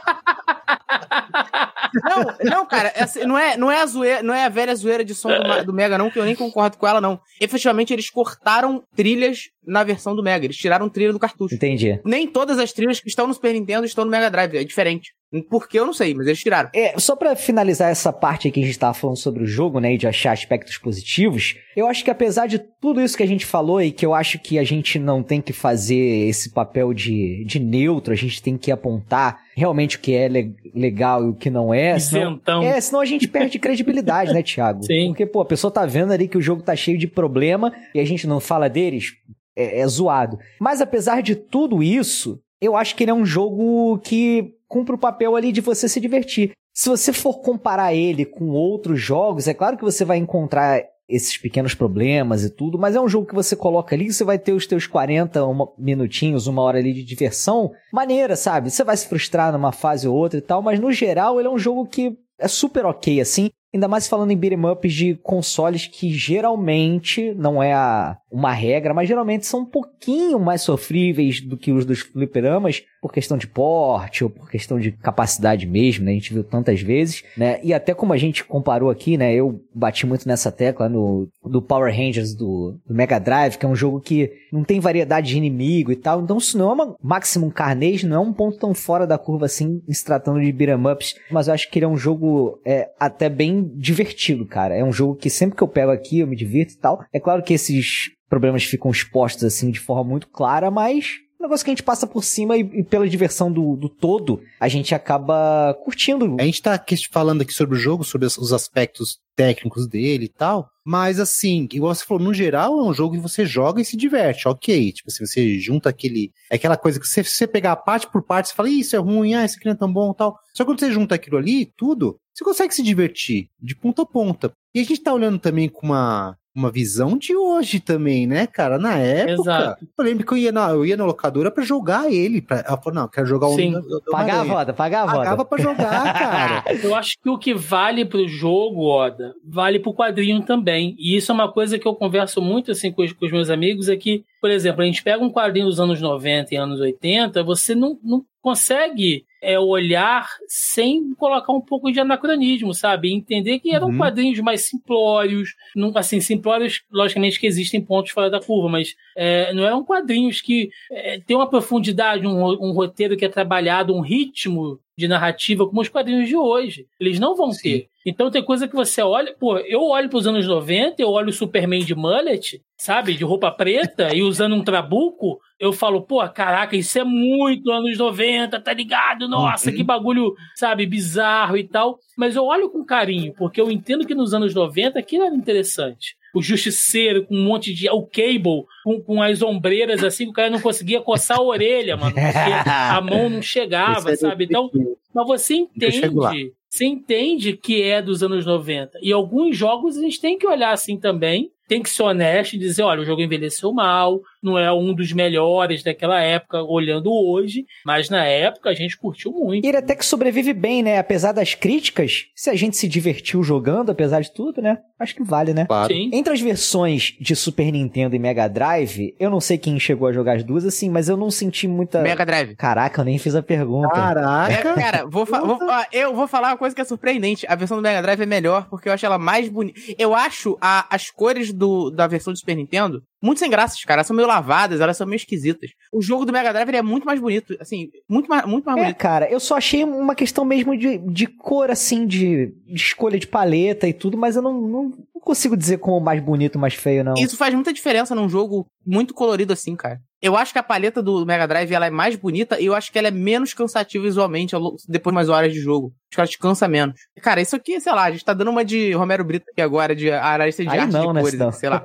Não, não, cara, essa, não, é, não, é a zoeira, não é a velha zoeira de som do, do, Mega, não, que eu nem concordo com ela, não. Efetivamente, eles cortaram trilhas na versão do Mega. Eles tiraram trilha do cartucho. Entendi. Nem todas as trilhas que estão no Super Nintendo estão no Mega Drive. É diferente. Por que eu não sei, mas eles tiraram. É, só para finalizar essa parte aqui que a gente tava falando sobre o jogo, né, e de achar aspectos positivos, eu acho que apesar de tudo isso que a gente falou e que eu acho que a gente não tem que fazer esse papel de, de neutro, a gente tem que apontar realmente o que é le legal e o que não é. Senão, é, senão a gente perde credibilidade, né, Thiago? Sim. Porque, pô, a pessoa tá vendo ali que o jogo tá cheio de problema e a gente não fala deles é, é zoado. Mas apesar de tudo isso, eu acho que ele é um jogo que cumpre o papel ali de você se divertir. Se você for comparar ele com outros jogos, é claro que você vai encontrar esses pequenos problemas e tudo, mas é um jogo que você coloca ali, você vai ter os teus 40 uma, minutinhos, uma hora ali de diversão, maneira, sabe? Você vai se frustrar numa fase ou outra e tal, mas no geral ele é um jogo que é super ok, assim. Ainda mais falando em beat'em ups de consoles que geralmente não é a, uma regra, mas geralmente são um pouquinho mais sofríveis do que os dos fliperamas, por questão de porte ou por questão de capacidade mesmo, né? A gente viu tantas vezes, né? E até como a gente comparou aqui, né? Eu bati muito nessa tecla no do Power Rangers do, do Mega Drive, que é um jogo que não tem variedade de inimigo e tal. Então isso não é uma Maximum Carnage, não é um ponto tão fora da curva assim, se tratando de beat'em ups, mas eu acho que ele é um jogo é, até bem divertido, cara. É um jogo que sempre que eu pego aqui eu me divirto e tal. É claro que esses problemas ficam expostos assim de forma muito clara, mas um negócio que a gente passa por cima e, e pela diversão do, do, todo, a gente acaba curtindo. A gente tá aqui falando aqui sobre o jogo, sobre os aspectos técnicos dele e tal, mas assim, igual você falou, no geral é um jogo que você joga e se diverte, ok. Tipo assim, você junta aquele. É aquela coisa que você, você pegar parte por parte, você fala, isso é ruim, ah, isso aqui não é tão bom tal. Só que quando você junta aquilo ali, tudo, você consegue se divertir de ponta a ponta. E a gente tá olhando também com uma, uma visão de hoje também, né, cara? Na época, Exato. eu lembro que eu ia na, eu ia na locadora pra jogar ele. Pra, ela falou, não, quero jogar Sim. um. Pagar a voda, pagar a voda. Pagava pra jogar, cara. eu acho que o que vale pro jogo, Oda, vale pro quadrinho também. E isso é uma coisa que eu converso muito assim com os, com os meus amigos, é que, por exemplo, a gente pega um quadrinho dos anos 90 e anos 80, você não, não consegue é, olhar sem colocar um pouco de anacronismo, sabe? Entender que eram uhum. quadrinhos mais simplórios, não, assim, simplórios, logicamente que existem pontos fora da curva, mas é, não eram quadrinhos que é, têm uma profundidade, um, um roteiro que é trabalhado, um ritmo de narrativa como os quadrinhos de hoje. Eles não vão Sim. ter. Então tem coisa que você olha, pô, eu olho para os anos 90, eu olho o Superman de mullet, sabe, de roupa preta e usando um trabuco, eu falo, pô, caraca, isso é muito anos 90, tá ligado? Nossa, uhum. que bagulho, sabe, bizarro e tal. Mas eu olho com carinho, porque eu entendo que nos anos 90 aquilo era interessante o justiceiro com um monte de. O cable com, com as ombreiras assim, o cara não conseguia coçar a orelha, mano, porque a mão não chegava, é sabe? Então, mas você entende. Você entende que é dos anos 90. E alguns jogos a gente tem que olhar assim também tem que ser honesto e dizer, olha, o jogo envelheceu mal, não é um dos melhores daquela época, olhando hoje, mas na época a gente curtiu muito. E ele até que sobrevive bem, né? Apesar das críticas, se a gente se divertiu jogando, apesar de tudo, né? Acho que vale, né? Claro. Sim. Entre as versões de Super Nintendo e Mega Drive, eu não sei quem chegou a jogar as duas, assim, mas eu não senti muita... Mega Drive. Caraca, eu nem fiz a pergunta. Caraca! É, cara, vou, vou eu vou falar uma coisa que é surpreendente. A versão do Mega Drive é melhor, porque eu acho ela mais bonita. Eu acho a, as cores do, da versão do Super Nintendo muito sem graças, cara. Elas são meio lavadas, elas são meio esquisitas. O jogo do Mega Drive é muito mais bonito, assim, muito mais, muito mais é, bonito. cara, eu só achei uma questão mesmo de, de cor, assim, de, de escolha de paleta e tudo, mas eu não, não, não consigo dizer como mais bonito, mais feio, não. Isso faz muita diferença num jogo muito colorido assim, cara. Eu acho que a paleta do Mega Drive ela é mais bonita e eu acho que ela é menos cansativa visualmente depois de umas horas de jogo. Acho que ela te cansa menos. Cara, isso aqui, sei lá, a gente tá dando uma de Romero Brito aqui agora, de analista de Aí arte não, de né, cores, não. sei lá.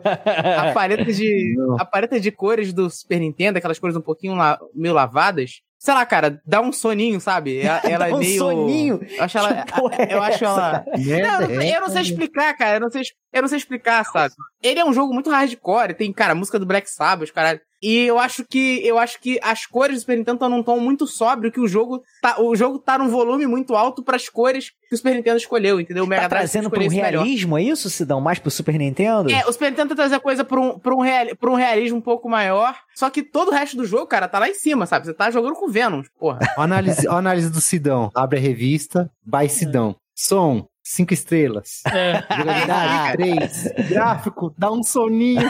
A paleta de, a paleta de cores do Super Nintendo, aquelas cores um pouquinho la, meio lavadas, sei lá, cara, dá um soninho, sabe? Ela, ela é meio. Um soninho? Eu acho ela. É eu acho ela. Não, eu não sei explicar, cara. Eu não sei, eu não sei explicar, sabe? Ele é um jogo muito hardcore, tem, cara, música do Black Sabbath, caralho. E eu acho que eu acho que as cores do Super Nintendo estão num tom muito sóbrio, que o jogo tá, o jogo tá num volume muito alto para as cores que o Super Nintendo escolheu, entendeu? O Mega tá trazendo pro realismo, melhor. é isso, Sidão? Mais pro Super Nintendo? É, o Super Nintendo tá trazendo a coisa pra um, pra, um real, pra um realismo um pouco maior, só que todo o resto do jogo, cara, tá lá em cima, sabe? Você tá jogando com Venom, porra. a análise, a análise do Sidão. Abre a revista, by Sidão. Som, cinco estrelas. É. Jogabilidade, três. Gráfico, dá um soninho.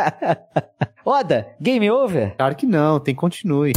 Oda, game over? Claro que não, tem continue.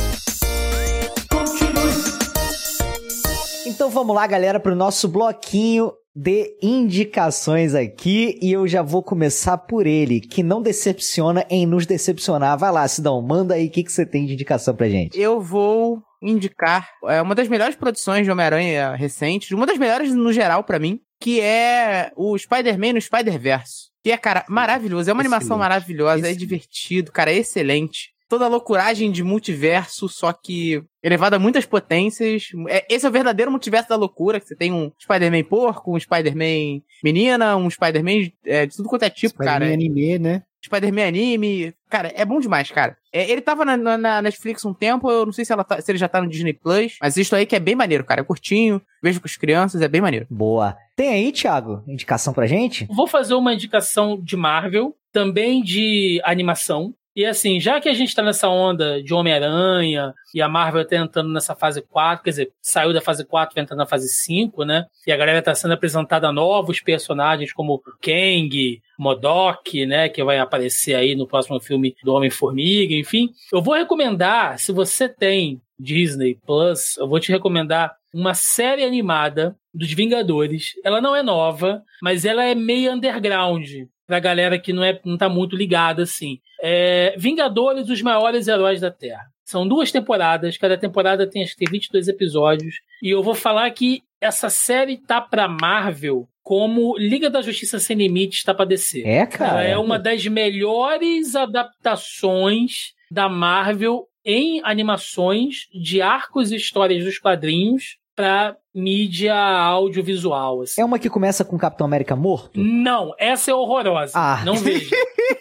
Então vamos lá, galera, para o nosso bloquinho de indicações aqui e eu já vou começar por ele, que não decepciona em nos decepcionar. Vai lá, Sidão, manda aí o que, que você tem de indicação pra gente. Eu vou indicar é uma das melhores produções de Homem-Aranha recentes, uma das melhores no geral para mim, que é o Spider-Man no Spider-Verse. Que é, cara, maravilhoso. É uma Excelente. animação maravilhosa, é Excelente. divertido, cara, é excelente. Toda a loucuragem de multiverso, só que elevado a muitas potências. É, esse é o verdadeiro multiverso da loucura, que você tem um Spider-Man porco, um Spider-Man menina, um Spider-Man é, de tudo quanto é tipo, cara. Spider-Man anime, né? Spider-Man anime. Cara, é bom demais, cara. É, ele tava na, na- na Netflix um tempo, eu não sei se, ela tá- se ele já tá no Disney Plus, mas isso aí que é bem maneiro, cara. É curtinho, vejo com as crianças, é bem maneiro. Boa. Tem aí, Thiago, indicação pra gente? Vou fazer uma indicação de Marvel, também de animação. E assim, já que a gente tá nessa onda de Homem-Aranha e a Marvel tá entrando nessa fase 4, quer dizer, saiu da fase 4 vai entrando na fase 5, né? E a galera tá sendo apresentada novos personagens como Kang, Modok, né? Que vai aparecer aí no próximo filme do Homem-Formiga, enfim. Eu vou recomendar, se você tem Disney Plus, eu vou te recomendar uma série animada dos Vingadores. Ela não é nova, mas ela é meio underground pra galera que não, é, não tá muito ligada assim. É Vingadores, os maiores heróis da Terra. São duas temporadas, cada temporada tem acho que tem 22 episódios. E eu vou falar que essa série tá pra Marvel como Liga da Justiça Sem Limites tá pra DC. É, cara. Ela é uma das melhores adaptações da Marvel em animações de arcos e histórias dos quadrinhos para mídia audiovisual. Assim. É uma que começa com Capitão América morto? Não, essa é horrorosa. Ah. Não veja.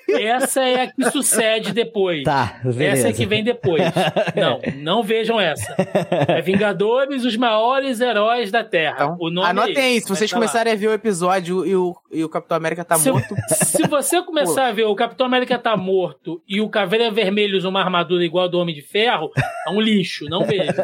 essa é a que sucede depois. Tá, beleza. Essa é que vem depois. Não, não vejam essa. É Vingadores, os maiores heróis da Terra. Então, o nome Anotem é aí, esse, se vocês tá lá. começarem a ver o episódio e o, e o Capitão América tá Se- morto, Se você começar a ver o Capitão América tá morto e o Caveira Vermelho usa uma armadura igual a do Homem de Ferro, é um lixo, não veja.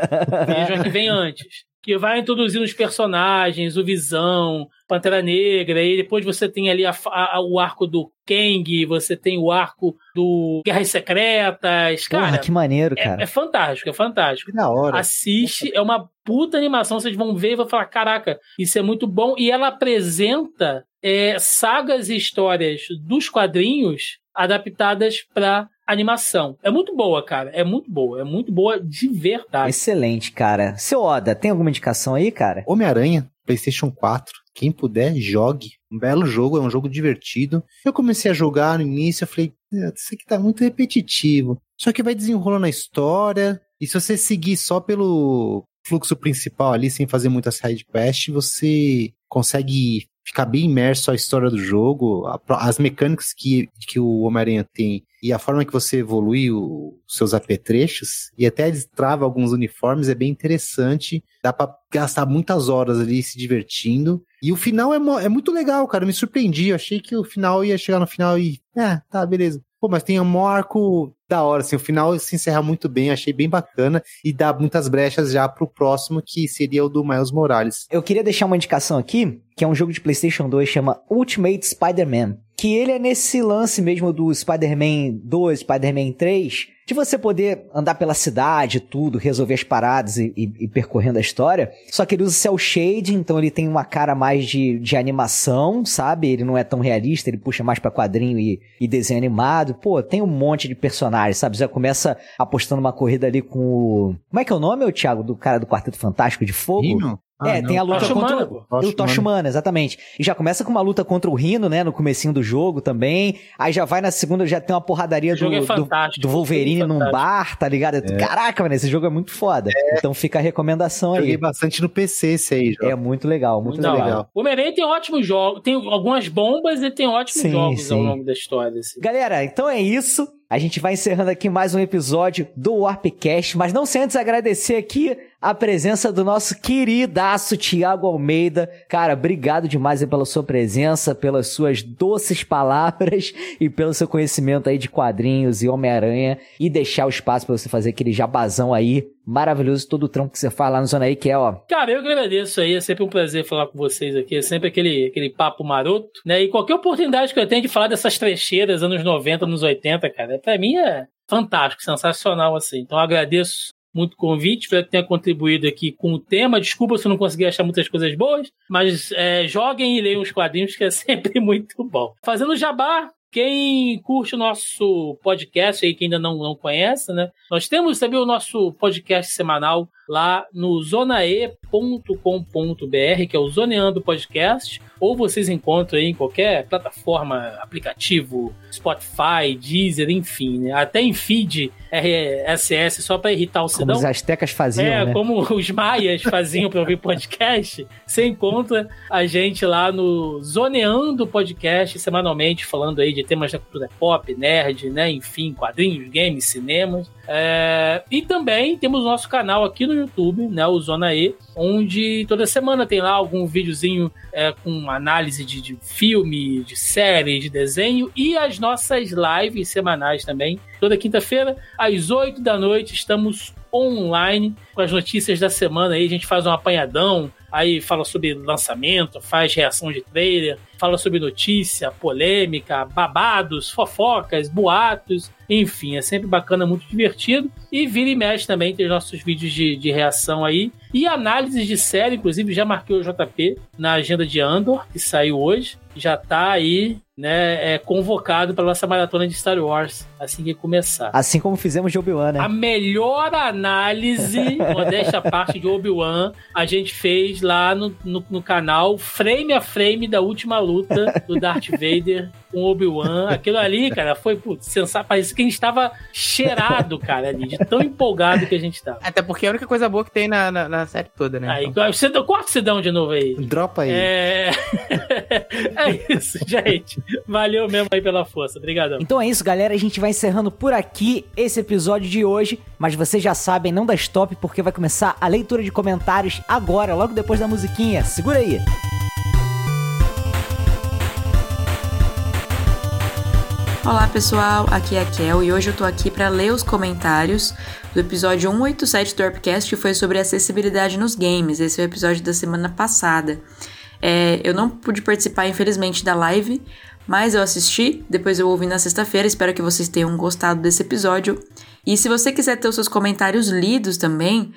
Veja a que vem antes. Que vai introduzindo os personagens, o Visão, Pantera Negra, e depois você tem ali a a- o arco do Kang, você tem o arco do Guerras Secretas. Porra, Cara, que maneiro, é, cara. é fantástico, é fantástico. Que da hora. Assiste, é uma puta animação, vocês vão ver e vão falar, caraca, isso é muito bom. E ela apresenta é, sagas e histórias dos quadrinhos adaptadas pra animação. É muito boa, cara, é muito boa, é muito boa de verdade. Excelente, cara. Seu Oda, tem alguma indicação aí, cara? Homem-Aranha, PlayStation 4. Quem puder, jogue. Um belo jogo, é um jogo divertido. Eu comecei a jogar no início, eu falei, "É, isso aqui tá muito repetitivo. Só que vai desenrolando a história. E se você seguir só pelo fluxo principal ali, sem fazer muita side quest, você consegue ficar bem imerso à história do jogo, as mecânicas que, que o Homem-Aranha tem e a forma que você evolui os seus apetrechos e até destrava alguns uniformes é bem interessante. Dá pra gastar muitas horas ali se divertindo. E o final é, é muito legal, cara. Eu me surpreendi. Eu achei que o final ia chegar no final e. Ah, tá, beleza. Pô, mas tem um arco da hora, assim. O final se encerra muito bem, achei bem bacana. E dá muitas brechas já pro próximo, que seria o do Miles Morales. Eu queria deixar uma indicação aqui, que é um jogo de PlayStation 2, chama Ultimate Spider-Man. Que ele é nesse lance mesmo do Spider-Man 2, Spider-Man 3, de você poder andar pela cidade, tudo, resolver as paradas e, e- e percorrendo a história. Só que ele usa cel shade, então ele tem uma cara mais de, de animação, sabe? Ele não é tão realista, ele puxa mais pra quadrinho e, e desenho animado. Pô, tem um monte de personagens, sabe? Já começa apostando uma corrida ali com o. Como é que é o nome, Thiago, do cara do Quarteto Fantástico de Fogo? Rino? É, tem a luta Tocha contra Humana, o, o Tocha Humana, exatamente. E já começa com uma luta contra o Rino, né, no comecinho do jogo também. Aí já vai na segunda, já tem uma porradaria O jogo do, é do, do Wolverine O jogo é num bar, tá ligado? Caraca, mano, esse jogo é muito foda. Então fica a recomendação Joguei aí. bastante no PC esse aí, já. É muito legal, muito Não, legal. legal. O Homem-Aranha tem ótimos jogos, tem algumas bombas e tem ótimos Sim, jogos ao sim. longo da história. assim. Galera, então é isso. A gente vai encerrando aqui mais um episódio do Warpcast, mas não sem antes agradecer aqui a presença do nosso queridaço Tiago Almeida. Cara, obrigado demais pela sua presença, pelas suas doces palavras e pelo seu conhecimento aí de quadrinhos e Homem-Aranha e deixar o espaço pra você fazer aquele jabazão aí maravilhoso, todo o trampo que você faz lá no Zona aí, que é, ó, Cara, eu agradeço aí, é sempre um prazer falar com vocês aqui, é sempre aquele, aquele papo maroto, né? E qualquer oportunidade que eu tenho de falar dessas trecheiras anos 90, anos 80, cara, pra mim é fantástico, sensacional assim. Então agradeço muito convite, espero que tenha contribuído aqui com o tema. Desculpa se eu não consegui achar muitas coisas boas, mas é, joguem e leiam os quadrinhos, que é sempre muito bom. Fazendo jabá, Quem curte o nosso podcast aí, que ainda não, não conhece, né? Nós temos também o nosso podcast semanal lá no zonae.com.br, que é o Zoneando Podcast, ou vocês encontram aí em qualquer plataforma, aplicativo, Spotify, Deezer, enfim, né? até em feed RSS, só para irritar o cidadão. Como os astecas faziam, É, né? como os maias faziam para ouvir podcast, você encontra a gente lá no Zoneando Podcast, semanalmente, falando aí de temas da cultura pop, nerd, né, enfim, quadrinhos, games, cinemas. É, e também temos o nosso canal aqui no YouTube, né, o Zona E, onde toda semana tem lá algum videozinho é, com análise de, de filme, de série, de desenho e as nossas lives semanais também. Toda quinta-feira, às 8 da noite, estamos online com as notícias da semana aí. A gente faz um apanhadão, aí fala sobre lançamento, faz reação de trailer, fala sobre notícia, polêmica, babados, fofocas, boatos, enfim, é sempre bacana, muito divertido. E vira e mexe também, tem os nossos vídeos de, de reação aí. E análises de série, inclusive já marquei o JP na agenda de Andor, que saiu hoje. Já tá aí, né, é, convocado para nossa maratona de Star Wars, assim que começar. Assim como fizemos de Obi-Wan, né? A melhor análise, modéstia parte de Obi-Wan, a gente fez lá no, no, no, canal, frame a frame da última luta do Darth Vader com Obi-Wan. Aquilo ali, cara, foi sensacional. Parece que a gente tava cheirado, cara, ali, de tão empolgado que a gente tava. Até porque é a única coisa boa que tem na, na, na série toda, né? Aí, você, corta o Sidão de novo aí. Dropa aí. É... é isso, gente. Valeu mesmo aí pela força. Obrigadão. Então é isso, galera. A gente vai encerrando por aqui esse episódio de hoje. Mas vocês já sabem, não dá stop, porque vai começar a leitura de comentários agora, logo depois da musiquinha. Segura aí. Olá pessoal, aqui é a Kel e hoje eu tô aqui para ler os comentários do episódio 187 do Warpcast que foi sobre acessibilidade nos games. Esse é o episódio da semana passada. É, eu não pude participar, infelizmente, da live, mas eu assisti, depois eu ouvi na sexta-feira. Espero que vocês tenham gostado desse episódio. E se você quiser ter os seus comentários lidos também,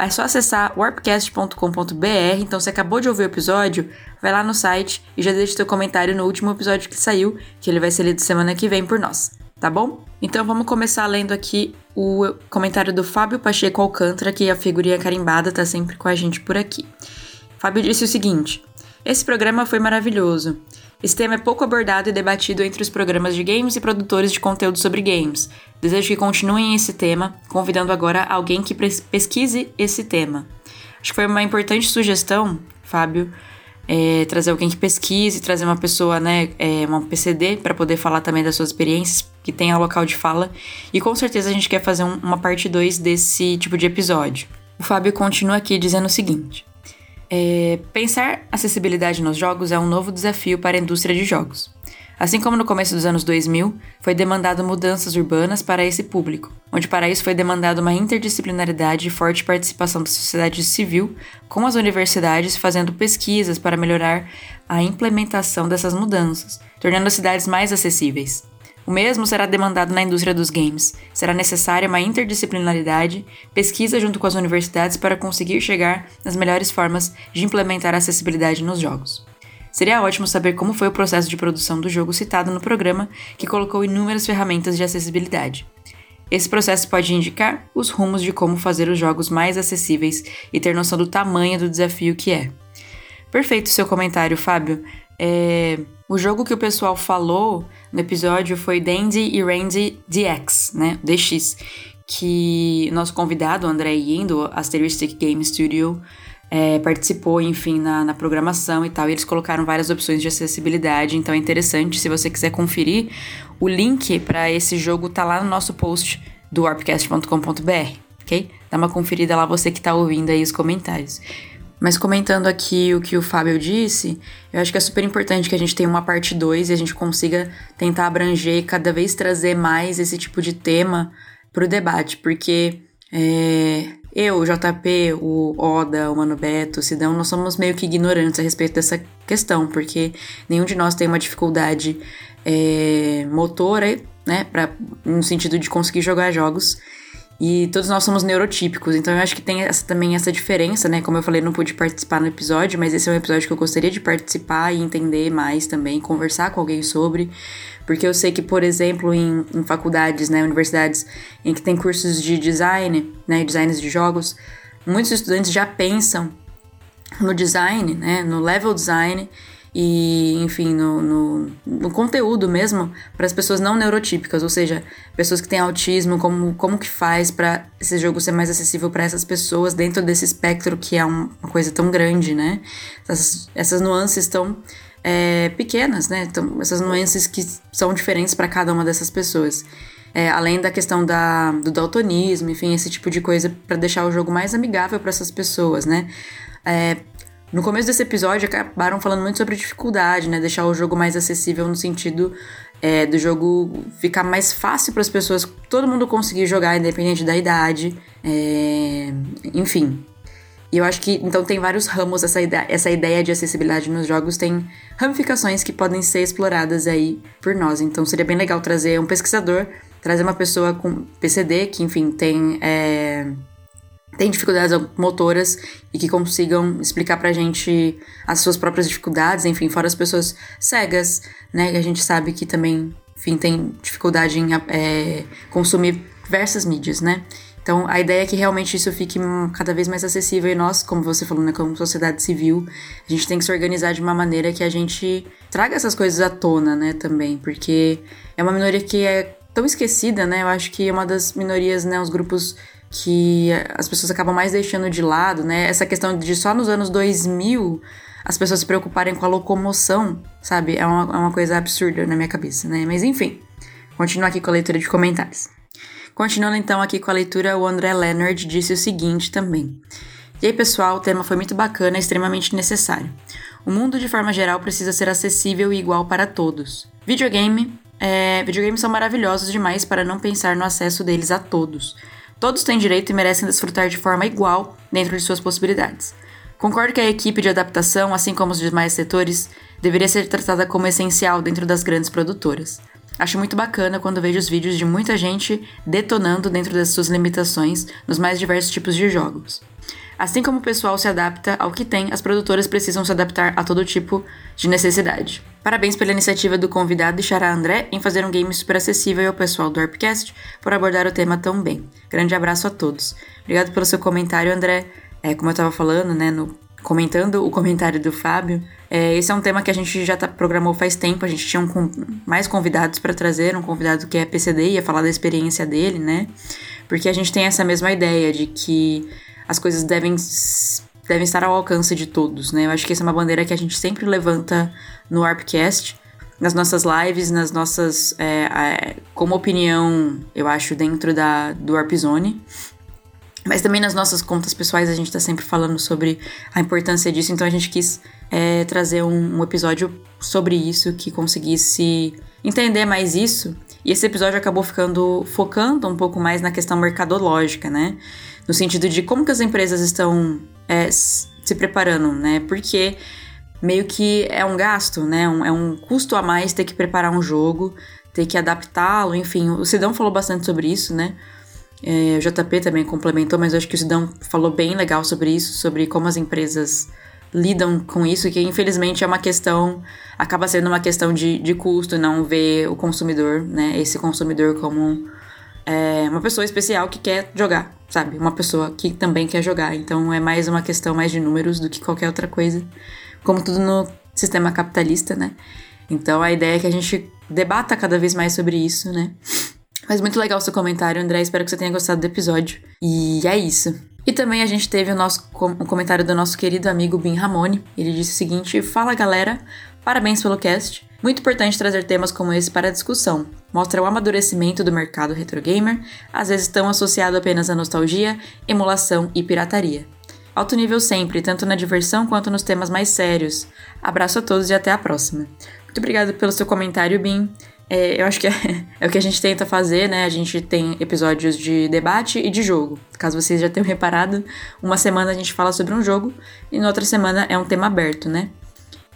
é só acessar warpcast.com.br. Então, você acabou de ouvir o episódio, vai lá no site e já deixa seu comentário no último episódio que saiu, que ele vai ser lido semana que vem por nós, tá bom? Então, vamos começar lendo aqui o comentário do Fábio Pacheco Alcântara, que a figurinha carimbada tá sempre com a gente por aqui. Fábio disse o seguinte: Esse programa foi maravilhoso. Esse tema é pouco abordado e debatido entre os programas de games e produtores de conteúdo sobre games. Desejo que continuem esse tema, convidando agora alguém que pesquise esse tema. Acho que foi uma importante sugestão, Fábio, é, trazer alguém que pesquise, trazer uma pessoa, né, é, uma PCD, para poder falar também das suas experiências, que tenha local de fala. E com certeza a gente quer fazer um, uma parte 2 desse tipo de episódio. O Fábio continua aqui dizendo o seguinte. É, pensar acessibilidade nos jogos é um novo desafio para a indústria de jogos. Assim como no começo dos anos 2000, foi demandado mudanças urbanas para esse público, onde para isso foi demandada uma interdisciplinaridade e forte participação da sociedade civil, com as universidades fazendo pesquisas para melhorar a implementação dessas mudanças, tornando as cidades mais acessíveis. O mesmo será demandado na indústria dos games. Será necessária uma interdisciplinaridade, pesquisa junto com as universidades para conseguir chegar nas melhores formas de implementar a acessibilidade nos jogos. Seria ótimo saber como foi o processo de produção do jogo citado no programa, que colocou inúmeras ferramentas de acessibilidade. Esse processo pode indicar os rumos de como fazer os jogos mais acessíveis e ter noção do tamanho do desafio que é. Perfeito seu comentário, Fábio. É... O jogo que o pessoal falou no episódio foi Dandy e Randy DX, né? DX. Que nosso convidado, André Yin, do Asteristic Game Studio, é, participou, enfim, na, na, programação e tal. E eles colocaram várias opções de acessibilidade, então é interessante. Se você quiser conferir, o link para esse jogo tá lá no nosso post do warpcast.com.br, ok? Dá uma conferida lá, você que tá ouvindo aí os comentários. Mas comentando aqui o que o Fábio disse, eu acho que é super importante que a gente tenha uma parte 2 e a gente consiga tentar abranger e cada vez trazer mais esse tipo de tema pro debate, porque é, eu, o JP, o Oda, o Mano Beto, o Sidão, nós somos meio que ignorantes a respeito dessa questão, porque nenhum de nós tem uma dificuldade é, motora, né, pra, no sentido de conseguir jogar jogos. E todos nós somos neurotípicos, então eu acho que tem essa, também essa diferença, né? Como eu falei, não pude participar no episódio, mas esse é um episódio que eu gostaria de participar e entender mais também, conversar com alguém sobre. Porque eu sei que, por exemplo, em, em faculdades, né, universidades em que tem cursos de design, né, designs de jogos, muitos estudantes já pensam no design, né, no level design e, enfim, no, no, no conteúdo mesmo para as pessoas não neurotípicas, ou seja, pessoas que têm autismo, como, como que faz para esse jogo ser mais acessível para essas pessoas dentro desse espectro que é um, uma coisa tão grande, né? Essas, essas nuances tão é, pequenas, né? Então, essas nuances que são diferentes para cada uma dessas pessoas. É, além da questão da, do daltonismo, enfim, esse tipo de coisa para deixar o jogo mais amigável para essas pessoas, né? É, no começo desse episódio acabaram falando muito sobre dificuldade, né? Deixar o jogo mais acessível no sentido é, do jogo ficar mais fácil para as pessoas, todo mundo conseguir jogar, independente da idade. É, enfim. E eu acho que então tem vários ramos essa ideia, essa ideia de acessibilidade nos jogos tem ramificações que podem ser exploradas aí por nós. Então seria bem legal trazer um pesquisador, trazer uma pessoa com PCD que enfim tem é, tem dificuldades motoras e que consigam explicar pra gente as suas próprias dificuldades, enfim, fora as pessoas cegas, né? Que a gente sabe que também, enfim, tem dificuldade em é, consumir diversas mídias, né? Então, a ideia é que realmente isso fique cada vez mais acessível e nós, como você falou, né, como sociedade civil, a gente tem que se organizar de uma maneira que a gente traga essas coisas à tona, né, também, porque é uma minoria que é tão esquecida, né? Eu acho que é uma das minorias, né, os grupos que as pessoas acabam mais deixando de lado, né? Essa questão de só nos anos 2000 as pessoas se preocuparem com a locomoção, sabe? É uma, é uma coisa absurda na minha cabeça, né? Mas enfim, continuar aqui com a leitura de comentários. Continuando então aqui com a leitura, o André Leonard disse o seguinte também. E aí, pessoal, o tema foi muito bacana extremamente necessário. O mundo, de forma geral, precisa ser acessível e igual para todos. Videogame. É, videogames são maravilhosos demais para não pensar no acesso deles a todos. Todos têm direito e merecem desfrutar de forma igual dentro de suas possibilidades. Concordo que a equipe de adaptação, assim como os demais setores, deveria ser tratada como essencial dentro das grandes produtoras. Acho muito bacana quando vejo os vídeos de muita gente detonando dentro das suas limitações nos mais diversos tipos de jogos. Assim como o pessoal se adapta ao que tem, as produtoras precisam se adaptar a todo tipo de necessidade. Parabéns pela iniciativa do convidado e Xará André em fazer um game super acessível ao pessoal do Arpcast por abordar o tema tão bem. Grande abraço a todos. Obrigado pelo seu comentário, André. É, como eu estava falando, né, no, comentando o comentário do Fábio, é, esse é um tema que a gente já tá, programou faz tempo. A gente tinha um, mais convidados para trazer, um convidado que é PCD, ia falar da experiência dele, né? Porque a gente tem essa mesma ideia de que as coisas devem, devem estar ao alcance de todos, né? Eu acho que essa é uma bandeira que a gente sempre levanta no Arpcast, nas nossas lives, nas nossas. É, é, como opinião, eu acho, dentro da, do Arpzone. Mas também nas nossas contas pessoais a gente tá sempre falando sobre a importância disso, então a gente quis é, trazer um, um episódio sobre isso que conseguisse entender mais isso. E esse episódio acabou ficando focando um pouco mais na questão mercadológica, né? No sentido de como que as empresas estão é, se preparando, né? Porque meio que é um gasto, né? Um, é um custo a mais ter que preparar um jogo, ter que adaptá-lo, enfim. O Sidão falou bastante sobre isso, né? É, o JP também complementou, mas eu acho que o Sidão falou bem legal sobre isso, sobre como as empresas lidam com isso, que infelizmente é uma questão, acaba sendo uma questão de, de custo, não ver o consumidor, né? Esse consumidor como é, uma pessoa especial que quer jogar, sabe? Uma pessoa que também quer jogar. Então é mais uma questão mais de números do que qualquer outra coisa. Como tudo no sistema capitalista, né? Então a ideia é que a gente debata cada vez mais sobre isso, né? Mas muito legal o seu comentário, André. Espero que você tenha gostado do episódio. E é isso. E também a gente teve o nosso o comentário do nosso querido amigo Bin Ramone. Ele disse o seguinte: Fala galera, parabéns pelo cast. Muito importante trazer temas como esse para a discussão. Mostra o amadurecimento do mercado retrogamer, às vezes tão associado apenas à nostalgia, emulação e pirataria. Alto nível sempre, tanto na diversão quanto nos temas mais sérios. Abraço a todos e até a próxima. Muito obrigado pelo seu comentário, Bin. É, eu acho que é, é, o que a gente tenta fazer, né? A gente tem episódios de debate e de jogo. Caso vocês já tenham reparado, uma semana a gente fala sobre um jogo e na outra semana é um tema aberto, né?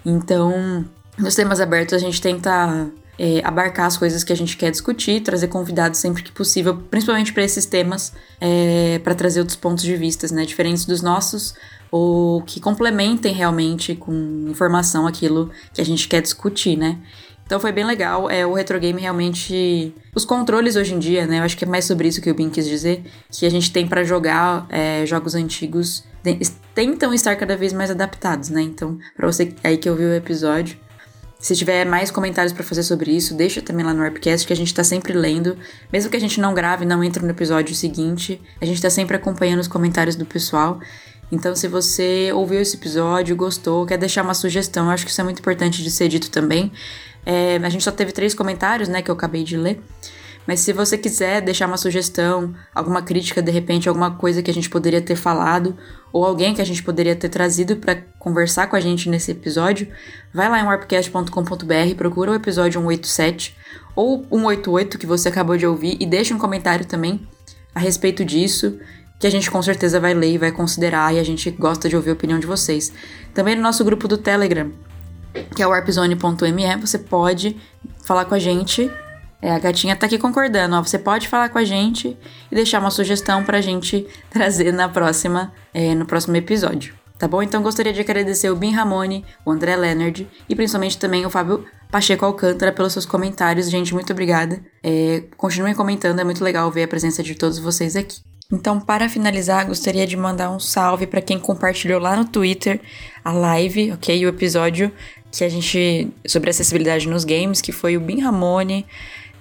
Então, nos temas abertos a gente tenta é, abarcar as coisas que a gente quer discutir, trazer convidados sempre que possível, principalmente para esses temas, é, para trazer outros pontos de vista, né, diferentes dos nossos, ou que complementem realmente com informação aquilo que a gente quer discutir, né? Então foi bem legal. É, o retro game realmente. Os controles hoje em dia, né? Eu acho que é mais sobre isso que o Bin quis dizer. Que a gente tem para jogar é, jogos antigos. Tentam estar cada vez mais adaptados, né? Então, pra você aí que ouviu o episódio. Se tiver mais comentários para fazer sobre isso, deixa também lá no Warpcast, que a gente tá sempre lendo. Mesmo que a gente não grave, não entre no episódio seguinte, a gente tá sempre acompanhando os comentários do pessoal. Então, se você ouviu esse episódio, gostou, quer deixar uma sugestão, acho que isso é muito importante de ser dito também. É, a gente só teve três comentários, né, que eu acabei de ler. Mas se você quiser deixar uma sugestão, alguma crítica, de repente, alguma coisa que a gente poderia ter falado, ou alguém que a gente poderia ter trazido para conversar com a gente nesse episódio, vai lá em warpcast.com.br, procura o episódio 187 ou 188 que você acabou de ouvir e deixa um comentário também a respeito disso, que a gente com certeza vai ler e vai considerar e a gente gosta de ouvir a opinião de vocês. Também no nosso grupo do Telegram, que é o warpzone.me, você pode falar com a gente. É, a gatinha tá aqui concordando, ó. Você pode falar com a gente e deixar uma sugestão pra gente trazer na próxima, é, no próximo episódio. Tá bom? Então gostaria de agradecer o Bin Ramone, o André Leonard e principalmente também o Fábio Pacheco Alcântara pelos seus comentários. Gente, muito obrigada. É, continuem comentando, é muito legal ver a presença de todos vocês aqui. Então, para finalizar, gostaria de mandar um salve para quem compartilhou lá no Twitter a live, ok? O episódio que a gente. sobre acessibilidade nos games, que foi o Bin Ramone,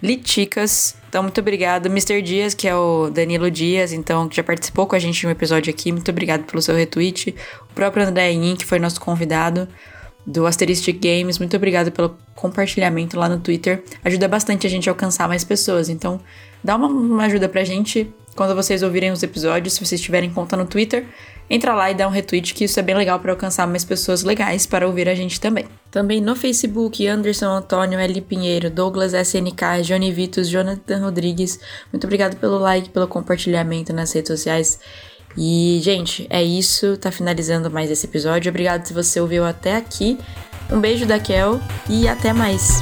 Liticas. Então, muito obrigado. Mr. Dias, que é o Danilo Dias, então, que já participou com a gente em um episódio aqui. Muito obrigado pelo seu retweet. O próprio André In, que foi nosso convidado do Asteristic Games. Muito obrigado pelo compartilhamento lá no Twitter. Ajuda bastante a gente a alcançar mais pessoas. Então, dá uma, uma ajuda pra gente quando vocês ouvirem os episódios, se vocês tiverem conta no Twitter, entra lá e dá um retweet, que isso é bem legal para alcançar mais pessoas legais para ouvir a gente também. Também no Facebook, Anderson Antônio, L. Pinheiro, Douglas SNK, Johnny Vitos, Jonathan Rodrigues. Muito obrigado pelo like, pelo compartilhamento nas redes sociais. E, gente, é isso. Tá finalizando mais esse episódio. Obrigado se você ouviu até aqui. Um beijo da Kel e até mais.